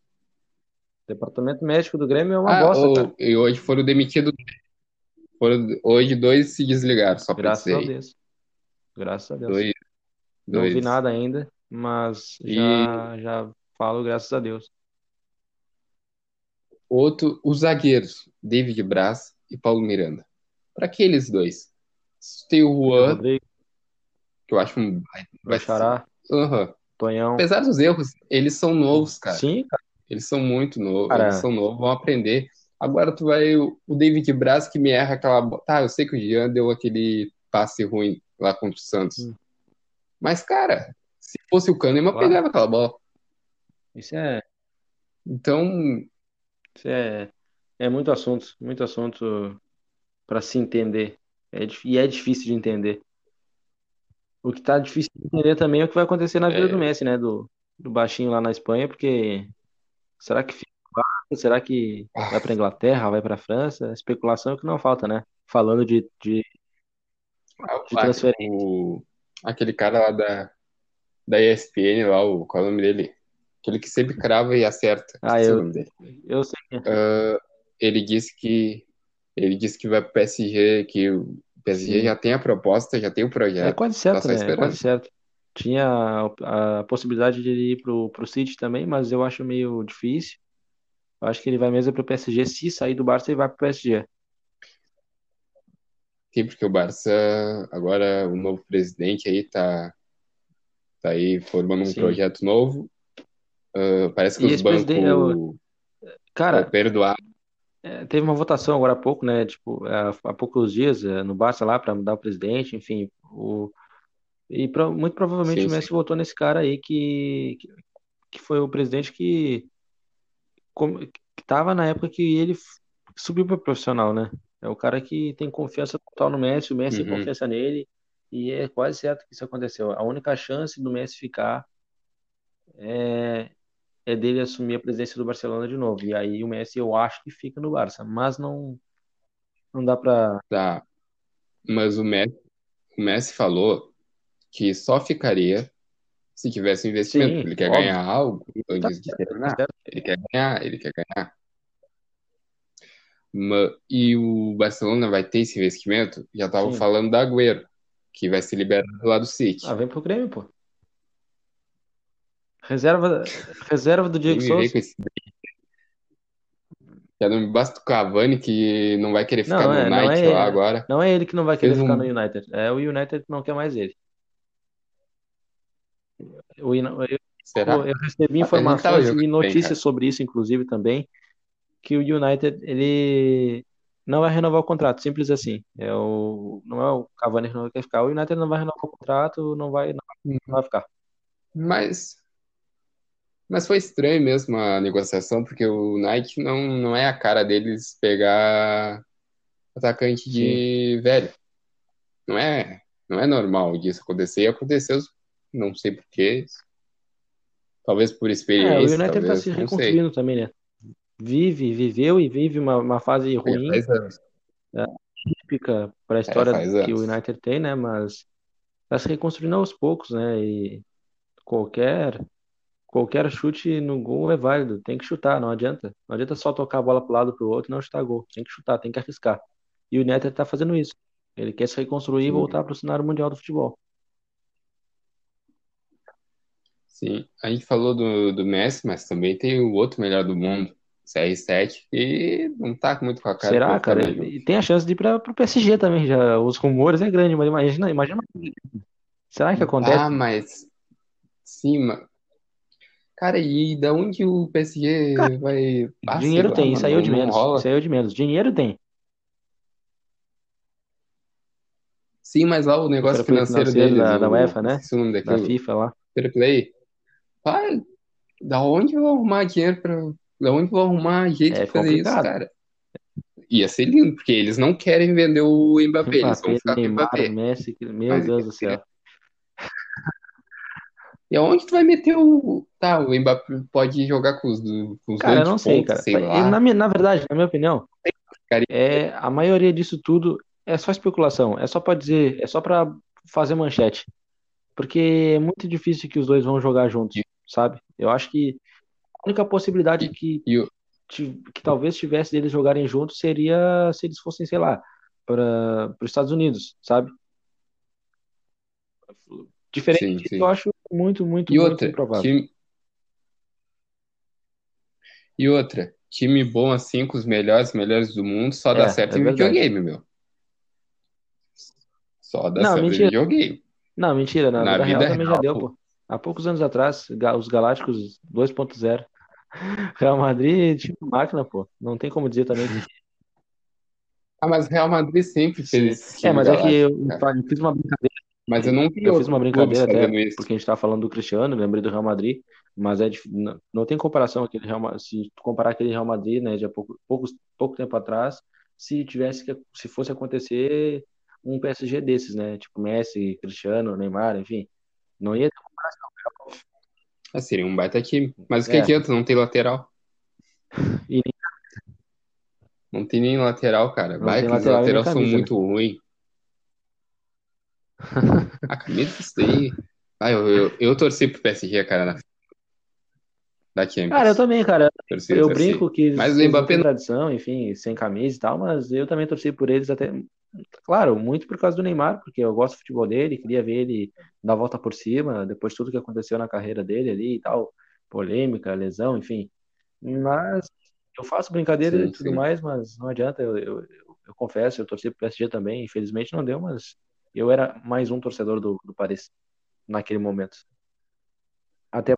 Speaker 1: O departamento médico do Grêmio é uma
Speaker 2: Ah,
Speaker 1: bosta,
Speaker 2: oh, e hoje foram demitidos. Foram, hoje dois se desligaram, só para
Speaker 1: Graças
Speaker 2: dizer
Speaker 1: a
Speaker 2: aí.
Speaker 1: Deus. Graças a Deus.
Speaker 2: Dois,
Speaker 1: Não vi
Speaker 2: dois.
Speaker 1: nada ainda, mas
Speaker 2: E
Speaker 1: já já falo graças a Deus.
Speaker 2: outro, os zagueiros, David Braz e Paulo Miranda. Para aqueles dois. Tem o Juan, que eu acho um. Vai
Speaker 1: xará,
Speaker 2: Aham.
Speaker 1: Tonhão.
Speaker 2: Apesar dos erros, eles são novos, cara.
Speaker 1: Sim, cara.
Speaker 2: Eles são muito novos, eles são novos, vão aprender. Agora tu vai, o o David Braz que me erra aquela. Tá, eu sei que o Jean deu aquele passe ruim lá contra o Santos.
Speaker 1: hum,
Speaker 2: Mas, cara, se fosse o Kahneman,
Speaker 1: claro.
Speaker 2: pegava aquela bola.
Speaker 1: Isso é,
Speaker 2: Então,
Speaker 1: isso é, é muito assunto, muito assunto para se entender. É, e é difícil de entender. O que tá difícil de entender também é o que vai acontecer na vida do
Speaker 2: é,
Speaker 1: Messi, né? Do, do baixinho lá na Espanha, porque será que fica Será que vai para Inglaterra, vai para França? Especulação é o que não falta, né? Falando de, de, de transferência.
Speaker 2: O, aquele cara lá da, da ESPN, lá, o, qual é o nome dele? Aquele que sempre crava e acerta.
Speaker 1: Ah,
Speaker 2: o
Speaker 1: eu, eu sei. é.
Speaker 2: Ah, ele disse que ele disse que vai pro PSG, que o PSG
Speaker 1: Sim.
Speaker 2: já tem a proposta, já tem o
Speaker 1: É
Speaker 2: projeto,
Speaker 1: quase
Speaker 2: tá
Speaker 1: certo,
Speaker 2: só
Speaker 1: né? É quase certo. Tinha a, a possibilidade de ele ir pro, pro City também, mas eu acho meio difícil. Eu acho que ele vai mesmo pro PSG. Se sair do Barça, ele vai pro PSG.
Speaker 2: Sim, porque o Barça, agora o novo presidente aí tá, tá aí formando um
Speaker 1: Sim.
Speaker 2: projeto novo. Ah, parece que
Speaker 1: E
Speaker 2: os
Speaker 1: presidente, eu-
Speaker 2: bancos
Speaker 1: cara,
Speaker 2: perdoaram.
Speaker 1: É, teve uma votação agora há pouco, né? Tipo, há, poucos dias é, no Barça lá para mudar o presidente, enfim. O, e muito provavelmente
Speaker 2: Sim,
Speaker 1: o Messi
Speaker 2: sim.
Speaker 1: votou nesse cara aí que, que foi o presidente que, como, que tava na época que ele subiu para profissional, né? É o cara que tem confiança total no Messi, o Messi tem
Speaker 2: Uhum.
Speaker 1: confiança nele, e é quase certo que isso aconteceu. A única chance do Messi ficar é, é dele assumir a presidência do Barcelona de novo. E aí o Messi eu acho que fica no Barça, mas não, não dá pra.
Speaker 2: Tá. Mas o Messi, o Messi falou que só ficaria se tivesse investimento.
Speaker 1: Sim,
Speaker 2: Ele quer
Speaker 1: óbvio.
Speaker 2: ganhar algo antes de terminar. Ele quer ganhar, ele quer ganhar. E o Barcelona vai ter esse investimento? Já estavam
Speaker 1: Sim.
Speaker 2: falando da Agüero, que vai ser liberado lá do City.
Speaker 1: Ah, vem pro Grêmio, pô. Reserva, reserva do Diego Souza.
Speaker 2: esse... Já não me basta o Cavani, que não vai querer ficar
Speaker 1: Não,
Speaker 2: no
Speaker 1: é,
Speaker 2: United
Speaker 1: é,
Speaker 2: lá agora.
Speaker 1: não é ele que não vai querer
Speaker 2: Fez
Speaker 1: ficar
Speaker 2: um-
Speaker 1: no United. É o United que não quer mais ele. Eu,
Speaker 2: Será?
Speaker 1: eu recebi
Speaker 2: Ah,
Speaker 1: informações e notícias sobre isso, inclusive, também, que o United, ele não vai renovar o contrato, simples assim. É o, não é o Cavani que não quer ficar, o United não vai renovar o contrato, não vai, não vai ficar.
Speaker 2: Mas, mas foi estranho mesmo a negociação, porque o Nike não, não é a cara deles pegar atacante de velho. Não é, não é normal disso acontecer. E aconteceu, não sei por quê. Talvez por
Speaker 1: É, o
Speaker 2: experiência,
Speaker 1: United tá
Speaker 2: talvez,
Speaker 1: se
Speaker 2: não sei.
Speaker 1: reconstruindo também, né? Vive, viveu e vive uma, uma fase
Speaker 2: É,
Speaker 1: ruim,
Speaker 2: anos.
Speaker 1: típica para a história
Speaker 2: faz
Speaker 1: que o. United tem, né? Mas tá se reconstruindo aos poucos, né? E qualquer qualquer chute no gol é válido, tem que chutar, não adianta. Não adianta só tocar a bola pro lado pro outro e não chutar gol. Tem que chutar, tem que arriscar. E o United tá fazendo isso. Ele quer se reconstruir e
Speaker 2: Sim.
Speaker 1: voltar pro cenário mundial do futebol.
Speaker 2: Sim, a gente falou do, do Messi, mas também tem o outro melhor do mundo, CR7, que não tá muito com a cara
Speaker 1: Será, cara? E tem a chance de ir para pro PSG também, já. Os rumores é grande, mas imagina, imagina. Será que acontece?
Speaker 2: Ah, mas sim, ma- cara, e da onde o PSG
Speaker 1: Cara,
Speaker 2: vai? Ah,
Speaker 1: Dinheiro tem, isso aí é o de menos.
Speaker 2: rola.
Speaker 1: Isso aí é o de menos. Dinheiro tem.
Speaker 2: Sim, mas lá o
Speaker 1: O
Speaker 2: negócio
Speaker 1: play
Speaker 2: financeiro
Speaker 1: financeiro
Speaker 2: deles,
Speaker 1: da, da
Speaker 2: o,
Speaker 1: UEFA, né?
Speaker 2: o
Speaker 1: Da FIFA lá.
Speaker 2: fair play. Pai, da onde eu vou arrumar dinheiro pra, da onde eu vou arrumar jeito
Speaker 1: É
Speaker 2: de fazer isso,
Speaker 1: complicado.
Speaker 2: cara? Ia ser lindo, porque eles não querem vender o Mbappé, eles vão ficar com o Mbappé.
Speaker 1: Messi, meu
Speaker 2: Mas
Speaker 1: Deus do céu.
Speaker 2: E aonde tu vai meter o. Tá, o Mbappé pode jogar com os, com os
Speaker 1: Cara, eu não sei,
Speaker 2: ponta,
Speaker 1: cara.
Speaker 2: sei.
Speaker 1: Na, na verdade, na minha opinião, é, a maioria disso tudo é só especulação. É só pra dizer, é só pra fazer manchete. Porque é muito difícil que os dois vão jogar juntos, sabe? Eu acho que a única possibilidade que, que talvez tivesse deles jogarem juntos seria se eles fossem, sei lá, para os Estados Unidos, sabe? Diferente
Speaker 2: Sim,
Speaker 1: disso,
Speaker 2: sim.
Speaker 1: eu acho muito, muito,
Speaker 2: E
Speaker 1: muito
Speaker 2: outra,
Speaker 1: improvável.
Speaker 2: E outra, time bom assim, com os melhores, melhores do mundo, só dá
Speaker 1: É,
Speaker 2: certo
Speaker 1: é
Speaker 2: em
Speaker 1: verdade.
Speaker 2: videogame, meu. Só dá
Speaker 1: Não,
Speaker 2: certo em
Speaker 1: mentira.
Speaker 2: videogame.
Speaker 1: Não, mentira, na
Speaker 2: Na
Speaker 1: vida real
Speaker 2: vida
Speaker 1: também já
Speaker 2: real,
Speaker 1: deu,
Speaker 2: pô.
Speaker 1: Há poucos anos atrás, os Galácticos 2.0. Real Madrid, tipo máquina, pô. Não tem como dizer também que
Speaker 2: Ah, mas Real Madrid sempre fez esse
Speaker 1: É, mas é que eu,
Speaker 2: cara.
Speaker 1: eu fiz uma brincadeira,
Speaker 2: Mas eu não vi
Speaker 1: eu fiz uma brincadeira até,
Speaker 2: isso.
Speaker 1: porque a gente tava falando do Cristiano, lembrei do Real Madrid, mas é não, não tem comparação aquele Real se tu comparar aquele Real Madrid, né, de há pouco, poucos, pouco tempo atrás, se tivesse que, se fosse acontecer um PSG desses, né, tipo Messi, Cristiano, Neymar, enfim, não ia
Speaker 2: Ah, seria um baita time. Mas o que
Speaker 1: É,
Speaker 2: adianta? Não tem lateral.
Speaker 1: E
Speaker 2: Não tem nem lateral, cara.
Speaker 1: Não
Speaker 2: Vai que os
Speaker 1: lateral nem
Speaker 2: laterais são muito ruins. A camisa disso daí. Ah, eu, eu, eu torci pro PSG, cara, na da Champions.
Speaker 1: Cara, eu também, cara.
Speaker 2: Torci,
Speaker 1: Eu
Speaker 2: torci.
Speaker 1: brinco que
Speaker 2: Mas
Speaker 1: eles
Speaker 2: Mbappé
Speaker 1: tradição, enfim, sem camisa e tal, mas eu também torci por eles até. Claro, muito por causa do Neymar, porque eu gosto do futebol dele, queria ver ele dar a volta por cima, depois de tudo que aconteceu na carreira dele ali e tal, polêmica, lesão, enfim. Mas eu faço brincadeira e
Speaker 2: Sim,
Speaker 1: tudo
Speaker 2: sim.
Speaker 1: mais, mas não adianta, eu, eu, eu, eu confesso, eu torci pro PSG também, infelizmente não deu, mas eu era mais um torcedor do, do Paris naquele momento. Até,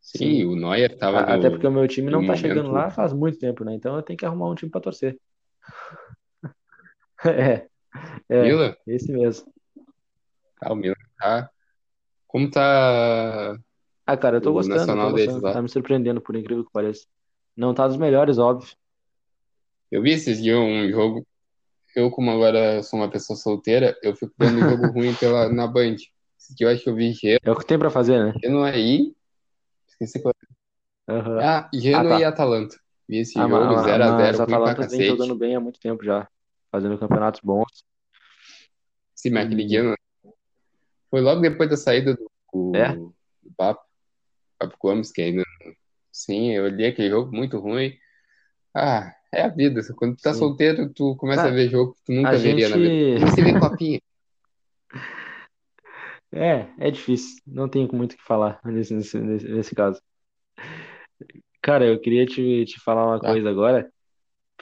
Speaker 2: Sim,
Speaker 1: sim,
Speaker 2: o Neuer tava
Speaker 1: até
Speaker 2: no,
Speaker 1: porque o meu time não tá chegando
Speaker 2: momento.
Speaker 1: lá faz muito tempo, né? Então eu tenho que arrumar um time pra torcer. É, é,
Speaker 2: Milan?
Speaker 1: esse mesmo.
Speaker 2: Ah, o Milan tá. Como tá
Speaker 1: Ah, cara, eu tô
Speaker 2: o
Speaker 1: gostando, tô
Speaker 2: nacional deles
Speaker 1: gostando, tá me surpreendendo, por incrível que pareça. Não tá dos melhores, óbvio.
Speaker 2: Eu vi esses dias um jogo. Eu, como agora sou uma pessoa solteira, eu fico vendo jogo ruim pela, na Band. Esse dia eu acho que eu vi Genoa
Speaker 1: É o que tem pra fazer, né?
Speaker 2: Genoa aí. Esqueci qual.
Speaker 1: Aham.
Speaker 2: Ah,
Speaker 1: Ah,
Speaker 2: Genoa e
Speaker 1: tá.
Speaker 2: Atalanta. Vi esse
Speaker 1: Ah,
Speaker 2: jogo
Speaker 1: ma-
Speaker 2: 0x0,
Speaker 1: mas
Speaker 2: ruim pra
Speaker 1: Atalantas vem jogando bem há muito tempo já, fazendo campeonatos bons.
Speaker 2: Sim, mas aquele Genoa foi logo depois da saída do,
Speaker 1: é,
Speaker 2: do, Papo, Papo Gomes, que ainda. Sim, eu olhei aquele jogo muito ruim. Ah, é a vida. Quando tu tá
Speaker 1: sim.
Speaker 2: solteiro, tu começa a
Speaker 1: Ah,
Speaker 2: ver jogo que tu
Speaker 1: a
Speaker 2: nunca veria na vida.
Speaker 1: gente
Speaker 2: a ver copinha.
Speaker 1: é, é difícil. Não tenho muito o que falar nesse, nesse, nesse, nesse caso. Cara, eu queria te, te falar uma
Speaker 2: Tá?
Speaker 1: coisa agora,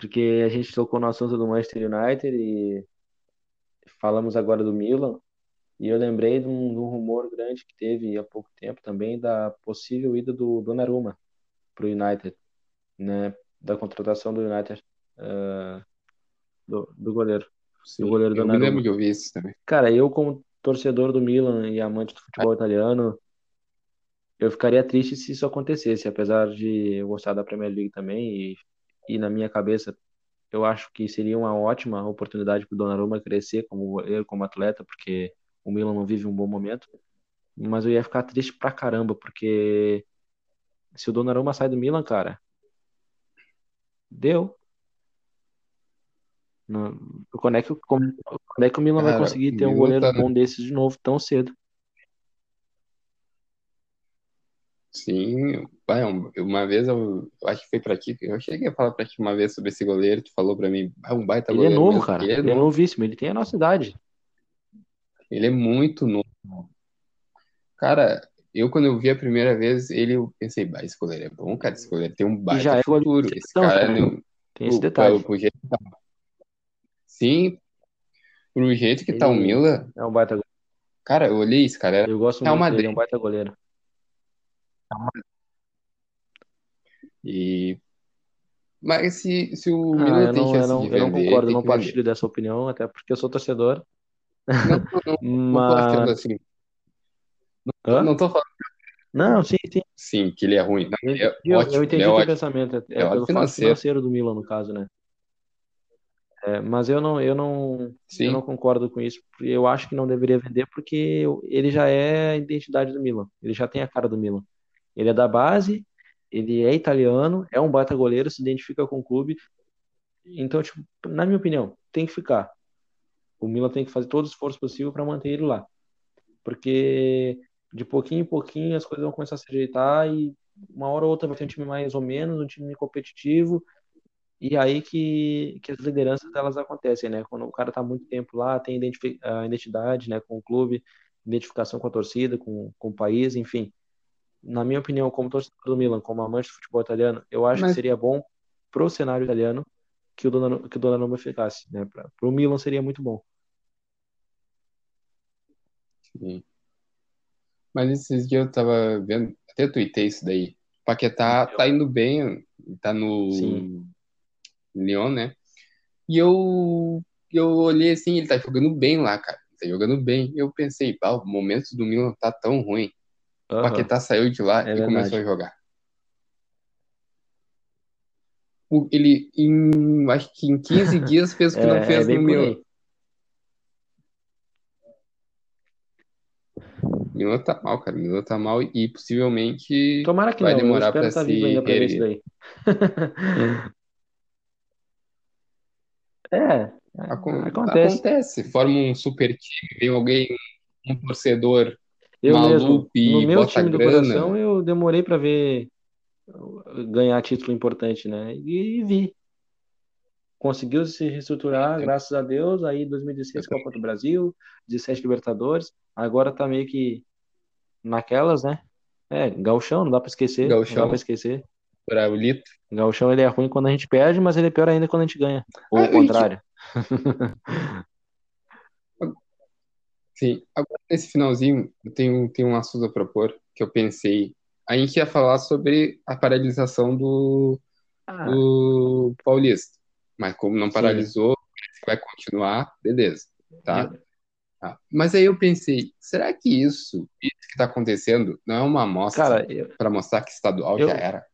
Speaker 1: porque a gente tocou no assunto do Manchester United e falamos agora do Milan. E eu lembrei de um, de um rumor grande que teve há pouco tempo também da possível ida do Donnarumma para o United, né? Da contratação do United, ah, do, do goleiro, do
Speaker 2: Sim,
Speaker 1: goleiro
Speaker 2: eu me lembro
Speaker 1: Donnarumma.
Speaker 2: de ouvir isso também.
Speaker 1: Cara, eu como torcedor do Milan e amante do futebol italiano, eu ficaria triste se isso acontecesse, apesar de eu gostar da Premier League também e, e na minha cabeça eu acho que seria uma ótima oportunidade para o Donnarumma crescer como goleiro, como atleta, porque o Milan não vive um bom momento. Mas eu ia ficar triste pra caramba, porque se o Donnarumma sai do Milan, cara, deu. Não- Quando é que, como- quando é que o Milan vai
Speaker 2: Cara,
Speaker 1: conseguir
Speaker 2: o
Speaker 1: ter um goleiro
Speaker 2: tá.
Speaker 1: bom desses de novo tão cedo?
Speaker 2: Sim, pai, um- uma vez eu, eu acho que foi pra ti, eu cheguei a falar pra ti uma vez sobre esse goleiro, tu falou pra mim, ah, um baita
Speaker 1: Ele é
Speaker 2: goleiro
Speaker 1: novo,
Speaker 2: mesmo.
Speaker 1: cara.
Speaker 2: Ele é
Speaker 1: Ele é
Speaker 2: novo,
Speaker 1: novíssimo. Ele tem a nossa idade.
Speaker 2: ele é muito novo. Cara, eu quando eu vi a primeira vez, ele, eu pensei, bah, esse goleiro é bom, cara, esse goleiro tem um baita
Speaker 1: já é
Speaker 2: futuro. Esse
Speaker 1: seleção,
Speaker 2: cara, não,
Speaker 1: Tem esse
Speaker 2: pro,
Speaker 1: detalhe.
Speaker 2: pro, jeito que tá, sim, pro jeito que tá o
Speaker 1: Ele
Speaker 2: Milan,
Speaker 1: é um baita goleiro.
Speaker 2: cara, eu olhei esse cara, era
Speaker 1: Eu gosto muito dele, é um baita goleiro.
Speaker 2: E, mas se, se o
Speaker 1: Ah,
Speaker 2: Milan
Speaker 1: eu
Speaker 2: tem
Speaker 1: não, eu
Speaker 2: chance
Speaker 1: não,
Speaker 2: de
Speaker 1: eu não
Speaker 2: vender,
Speaker 1: concordo, eu
Speaker 2: tem
Speaker 1: não
Speaker 2: que vender.
Speaker 1: partilho dessa opinião, até porque eu sou torcedor.
Speaker 2: Não, não, não, não
Speaker 1: Mas.
Speaker 2: assim, não,
Speaker 1: Hã?
Speaker 2: não tô falando
Speaker 1: Não, sim, sim.
Speaker 2: sim que ele é ruim. Não,
Speaker 1: Eu
Speaker 2: ele é
Speaker 1: entendi, eu, eu
Speaker 2: ótimo, ele
Speaker 1: entendi
Speaker 2: é
Speaker 1: o pensamento. É,
Speaker 2: É
Speaker 1: pelo fato
Speaker 2: financeiro.
Speaker 1: financeiro do Milan, no caso, né? É, mas eu não, eu não, eu não
Speaker 2: Sim,
Speaker 1: concordo com isso. porque Eu acho que não deveria vender porque ele já é a identidade do Milan. Ele já tem a cara do Milan. Ele é da base, ele é italiano, é um baita goleiro, se identifica com o clube. Então, tipo, na minha opinião, tem que ficar. O Milan tem que fazer todo o esforço possível para manter ele lá. Porque de pouquinho em pouquinho as coisas vão começar a se ajeitar e uma hora ou outra vai ter um time mais ou menos, um time competitivo. E aí que, que as lideranças elas acontecem, né? Quando o cara tá muito tempo lá, tem a identidade, né, com o clube, identificação com a torcida, com, com o país, enfim. Na minha opinião, como torcedor do Milan, como amante do futebol italiano, eu acho que
Speaker 2: mas
Speaker 1: seria bom pro cenário italiano que o Donnarumma, que o Donnarumma ficasse, né? Pra, pro Milan seria muito bom.
Speaker 2: sim. Mas esses dias eu tava vendo, até tuitei isso daí. Paquetá tá indo bem, tá
Speaker 1: Sim.
Speaker 2: no Lyon, né? E eu, eu olhei assim, ele tá jogando bem lá, cara. Tá jogando bem. Eu pensei, pá, o momento do Milan tá tão ruim. O
Speaker 1: Aham,
Speaker 2: Paquetá saiu de lá
Speaker 1: é
Speaker 2: e começou
Speaker 1: verdade.
Speaker 2: a jogar. O- Ele, em, acho que em 15 dias, fez o que não
Speaker 1: É, é
Speaker 2: fez no
Speaker 1: bem por
Speaker 2: Milan. Milan tá mal, cara. Milan tá mal e possivelmente
Speaker 1: Tomara que
Speaker 2: vai
Speaker 1: não,
Speaker 2: demorar pra
Speaker 1: estar
Speaker 2: se
Speaker 1: pra ver isso daí. É,
Speaker 2: Acon-
Speaker 1: acontece.
Speaker 2: Acontece, forma um super time, vem alguém, um torcedor
Speaker 1: Eu mesmo,
Speaker 2: maluco
Speaker 1: no
Speaker 2: e
Speaker 1: meu time do coração,
Speaker 2: grana.
Speaker 1: eu demorei pra ver ganhar título importante, né? E vi. Conseguiu se reestruturar, graças a Deus. Aí 2016 Copa do Brasil, 17 Libertadores. Agora tá meio que naquelas, né? É, Gauchão, não dá pra esquecer, não dá pra esquecer.
Speaker 2: Braulito.
Speaker 1: Gauchão ele é ruim quando a gente perde, mas ele é pior ainda quando a gente ganha. Ou
Speaker 2: Ah,
Speaker 1: o
Speaker 2: a gente,
Speaker 1: contrário.
Speaker 2: sim, agora nesse finalzinho, eu tenho, tenho um assunto a propor que eu pensei. A gente ia falar sobre a paralisação do,
Speaker 1: Ah,
Speaker 2: do Paulista, mas como não
Speaker 1: sim.
Speaker 2: paralisou, vai continuar, beleza, tá?
Speaker 1: Eu,
Speaker 2: Tá. Mas aí eu pensei, será que isso, isso que está acontecendo, não é uma amostra
Speaker 1: eu,
Speaker 2: para mostrar que estadual já
Speaker 1: eu,
Speaker 2: era?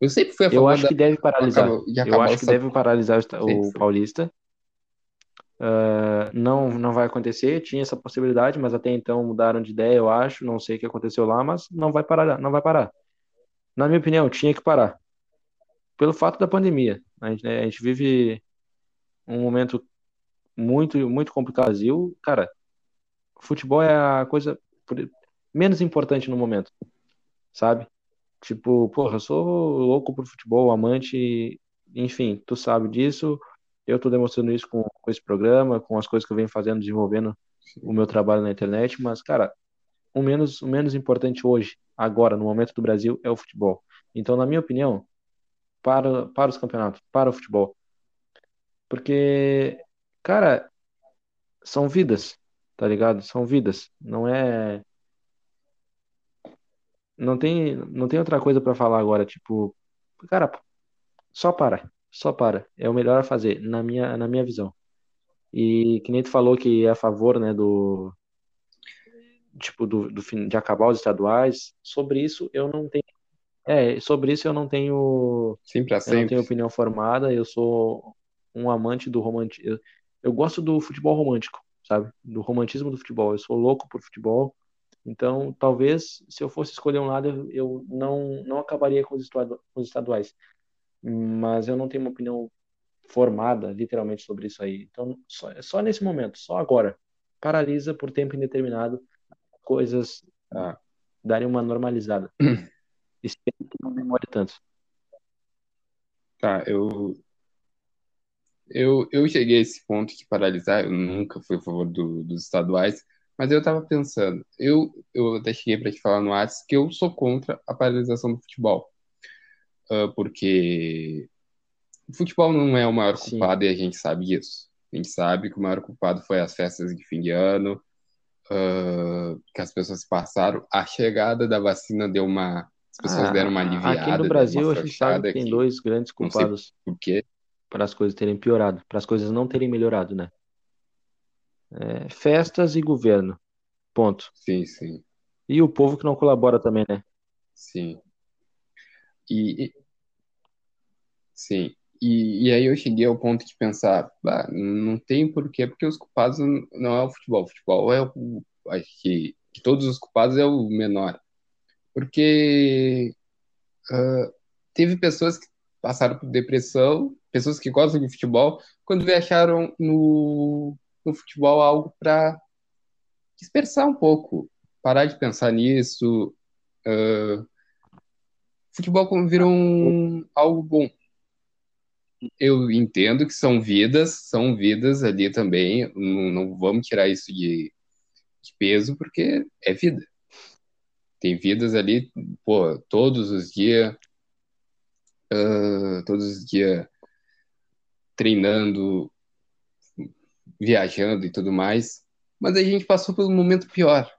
Speaker 2: Eu sempre fui a
Speaker 1: eu
Speaker 2: favor
Speaker 1: acho
Speaker 2: da,
Speaker 1: que deve paralisar.
Speaker 2: de
Speaker 1: Eu acho que deve paralisar o o. Paulista. Ah, não, não vai acontecer. Tinha essa possibilidade, mas até então mudaram de ideia, eu acho. Não sei o que aconteceu lá, mas não vai parar, não vai parar. Na minha opinião, tinha que parar. Pelo fato da pandemia. A gente, né, a gente vive um momento muito, muito complicado Brasil. Cara, futebol é a coisa menos importante no momento, sabe? Tipo, porra, eu sou louco por futebol, amante, enfim, tu sabe disso. Eu tô demonstrando isso com, com esse programa, com as coisas que eu venho fazendo, desenvolvendo o meu trabalho na internet, mas, cara, o menos, o menos importante hoje, agora, no momento do Brasil, é o futebol. Então, na minha opinião, para, para os campeonatos, para o futebol. Porque, cara, são vidas, tá ligado? São vidas. Não é. Não tem, não tem outra coisa pra falar agora. Tipo, cara, só para. Só para. É o melhor a fazer, na minha, na minha visão. E que nem tu falou que é a favor, né, do, tipo, do, do fim, de acabar os estaduais. Sobre isso eu não tenho. É, sobre isso eu não tenho.
Speaker 2: Sempre a
Speaker 1: Eu não tenho
Speaker 2: sempre.
Speaker 1: opinião formada. Eu sou um amante do romantismo. Eu, eu gosto do futebol romântico, sabe? Do romantismo do futebol. Eu sou louco por futebol. Então, talvez, se eu fosse escolher um lado, eu, não, não acabaria com os estaduais. Mas eu não tenho uma opinião formada, literalmente, sobre isso aí. Então, só, só nesse momento, só agora. Paralisa por tempo indeterminado, coisas
Speaker 2: Ah,
Speaker 1: darem uma normalizada. Espero que não demore tanto.
Speaker 2: tá, eu, eu, eu cheguei a esse ponto de paralisar, eu nunca fui a favor do- dos estaduais, mas eu tava pensando, eu, eu até cheguei para te falar no WhatsApp que eu sou contra a paralisação do futebol, porque o futebol não é o maior
Speaker 1: Sim.
Speaker 2: culpado e a gente sabe disso. A gente sabe que o maior culpado foi as festas de fim de ano, ah, que as pessoas passaram. A chegada da vacina deu uma. As pessoas deram uma
Speaker 1: Ah,
Speaker 2: aliviada,
Speaker 1: aqui no Brasil, a gente sabe que tem dois grandes culpados para as coisas terem piorado, para as coisas não terem melhorado, né? É, festas e governo. Ponto.
Speaker 2: Sim, sim,
Speaker 1: E o povo que não colabora também, né?
Speaker 2: sim. E, e- sim. E, e aí eu cheguei ao ponto de pensar, não tem porquê, porque os culpados não é o futebol. O futebol é o. Acho que, todos os culpados é o menor. Porque ah, teve pessoas que passaram por depressão, pessoas que gostam de futebol, quando acharam no, no futebol algo para dispersar um pouco, parar de pensar nisso. ah, futebol virou um, algo bom. Eu entendo que são vidas, são vidas ali também, não, não vamos tirar isso de, de peso, porque é vida. Tem vidas ali, pô, todos os dias, ah, todos os dias treinando, viajando e tudo mais. Mas a gente passou por um momento pior.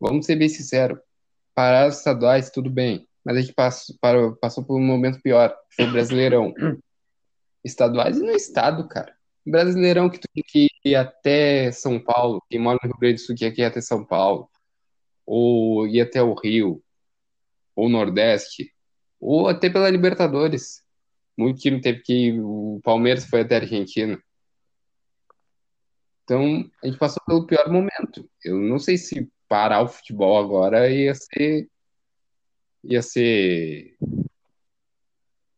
Speaker 2: Vamos ser bem sinceros. Parar estaduais, tudo bem. Mas a gente passou, parou- passou por um momento pior. Foi o Brasileirão. Estaduais e no estado, cara. Brasileirão que tu tinha que ir até São Paulo. Quem mora no Rio Grande do Sul que ir até São Paulo. Ou ir até o Rio. Ou Nordeste. Ou até pela Libertadores. Muito time teve que ir. O Palmeiras foi até a Argentina. Então, a gente passou pelo pior momento. Eu não sei se parar o futebol agora ia ser. Ia ser.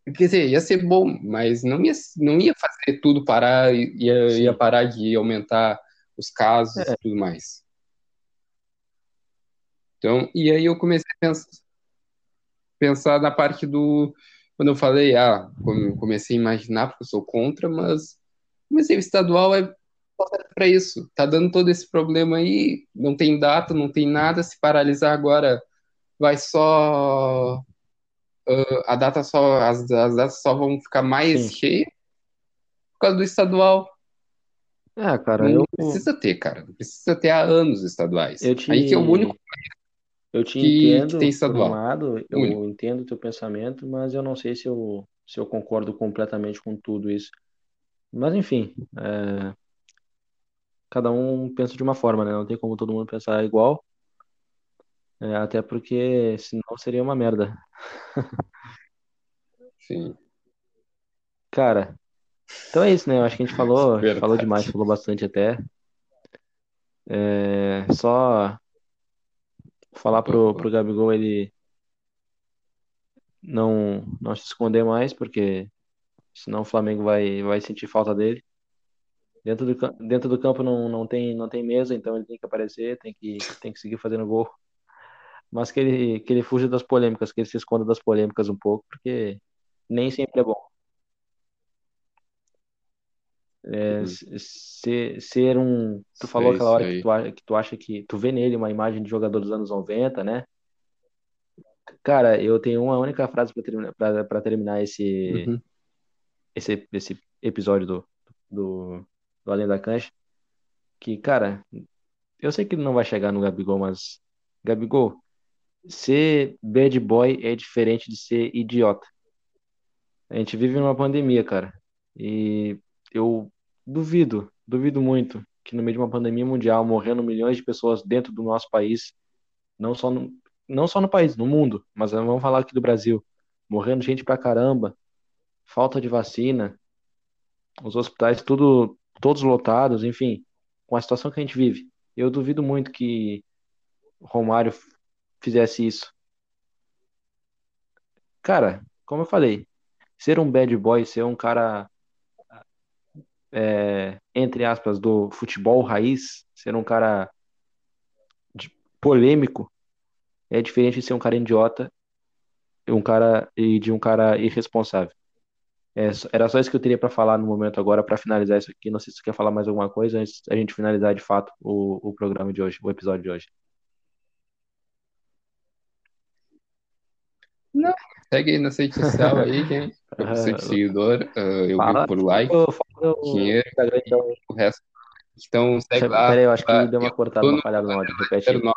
Speaker 2: Quer dizer, ia ser bom, mas não ia, não ia fazer tudo parar, ia, ia parar de aumentar os casos e
Speaker 1: É,
Speaker 2: tudo mais. Então, e aí eu comecei a pensar, pensar na parte do. Quando eu falei, ah, come- comecei a imaginar, porque eu sou contra, mas comecei o estadual é para isso. Tá dando todo esse problema aí, não tem data, não tem nada, se paralisar agora vai só. ah, a data só, as, as datas só vão ficar mais
Speaker 1: sim.
Speaker 2: cheias por causa do estadual.
Speaker 1: É, cara,
Speaker 2: Não
Speaker 1: eu,
Speaker 2: precisa ter, cara. Não precisa ter há anos estaduais.
Speaker 1: eu
Speaker 2: Aí que é o único
Speaker 1: te, eu te
Speaker 2: que, que tem
Speaker 1: entendo por um
Speaker 2: estadual.
Speaker 1: lado,
Speaker 2: O único.
Speaker 1: eu entendo o teu pensamento, mas eu não sei se eu, se eu concordo completamente com tudo isso. Mas enfim, é, cada um pensa de uma forma, né? Não tem como todo mundo pensar igual, é, até porque senão seria uma merda.
Speaker 2: Sim,
Speaker 1: Cara, então é isso, né? Eu acho que a gente falou, falou demais, falou bastante até. É, só falar pro, pro Gabigol ele não, não se esconder mais, porque senão o Flamengo vai, vai sentir falta dele. Dentro do, dentro do campo não, não tem, não tem mesa, então ele tem que aparecer, tem que, tem que seguir fazendo gol. Mas que ele, que ele fuja das polêmicas, que ele se esconda das polêmicas um pouco, porque nem sempre é bom. É,
Speaker 2: Uhum.
Speaker 1: se- ser, ser um. Tu
Speaker 2: Isso
Speaker 1: falou aquela hora que tu, que tu acha que. Tu vê nele uma imagem de jogador dos anos 90, né? Cara, eu tenho uma única frase pra terminar, pra, pra terminar esse,
Speaker 2: Uhum.
Speaker 1: esse, esse episódio do, do, do Além da Cancha. Que, cara, eu sei que ele não vai chegar no Gabigol, mas. Gabigol, ser bad boy é diferente de ser idiota. A gente vive numa pandemia, cara. E eu duvido, duvido muito que no meio de uma pandemia mundial, morrendo milhões de pessoas dentro do nosso país, não só no, não só no país, no mundo, mas vamos falar aqui do Brasil, morrendo gente pra caramba, falta de vacina, os hospitais tudo, todos lotados, enfim, com a situação que a gente vive. Eu duvido muito que Romário fizesse isso. Cara, como eu falei, ser um bad boy, ser um cara é, entre aspas, do futebol raiz, ser um cara polêmico, é diferente de ser um cara idiota um cara e de um cara irresponsável. É, era só isso que eu teria para falar no momento agora, para finalizar isso aqui. Não sei se você quer falar mais alguma coisa antes da gente finalizar de fato o, o programa de hoje, o episódio de hoje.
Speaker 2: Não, segue aí na rede social aí, quem? Eu preciso de seguidor, ah, eu
Speaker 1: Fala,
Speaker 2: por like,
Speaker 1: fala o
Speaker 2: dinheiro
Speaker 1: Instagram, então.
Speaker 2: o resto. Então segue lá.
Speaker 1: Peraí, eu acho que
Speaker 2: ah,
Speaker 1: deu uma
Speaker 2: eu
Speaker 1: cortada, uma falhada no áudio. Repete aí.
Speaker 2: 09.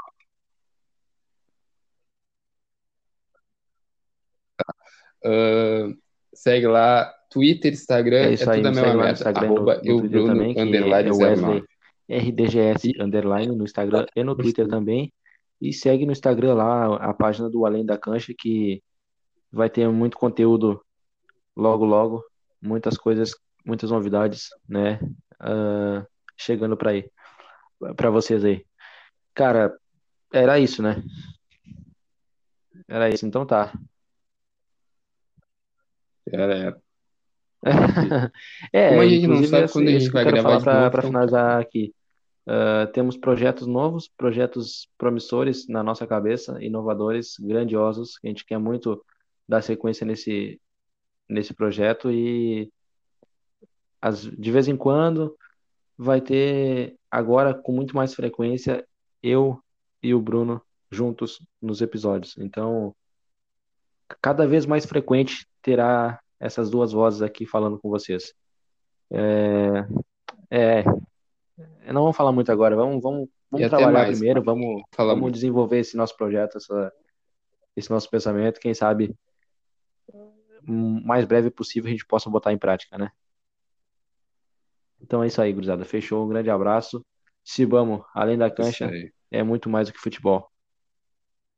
Speaker 2: Ah, segue lá, Twitter, Instagram,
Speaker 1: É
Speaker 2: é
Speaker 1: isso aí,
Speaker 2: tudo a
Speaker 1: me
Speaker 2: mesma merda. Arroba
Speaker 1: no
Speaker 2: eu, Bruno,
Speaker 1: também,
Speaker 2: underline
Speaker 1: é
Speaker 2: 09.
Speaker 1: Wesley RDGS underline no Instagram e no Twitter também. E segue no Instagram lá a página do Além da Cancha, que vai ter muito conteúdo logo, logo. Muitas coisas, muitas novidades, né? ah, chegando para aí, para vocês aí. Cara, era isso, né? Era isso, então tá.
Speaker 2: Era, era.
Speaker 1: É,
Speaker 2: Como a gente não
Speaker 1: inclusive,
Speaker 2: sabe
Speaker 1: isso,
Speaker 2: quando a gente vai gravar
Speaker 1: para
Speaker 2: então
Speaker 1: finalizar aqui. Ah, temos projetos novos, projetos promissores na nossa cabeça, inovadores, grandiosos, que a gente quer muito dar sequência nesse, nesse projeto e as, de vez em quando vai ter, agora com muito mais frequência, eu e o Bruno juntos nos episódios. Então, cada vez mais frequente terá essas duas vozes aqui falando com vocês. É, é, não vamos falar muito agora, vamos, vamos, vamos trabalhar
Speaker 2: mais.
Speaker 1: primeiro, vamos, vamos desenvolver esse nosso projeto, essa, esse nosso pensamento, quem sabe mais breve possível a gente possa botar em prática, né? Então é isso aí, gurizada. Fechou, um grande abraço. Sibamo, além da
Speaker 2: Isso
Speaker 1: cancha, é muito mais do que futebol.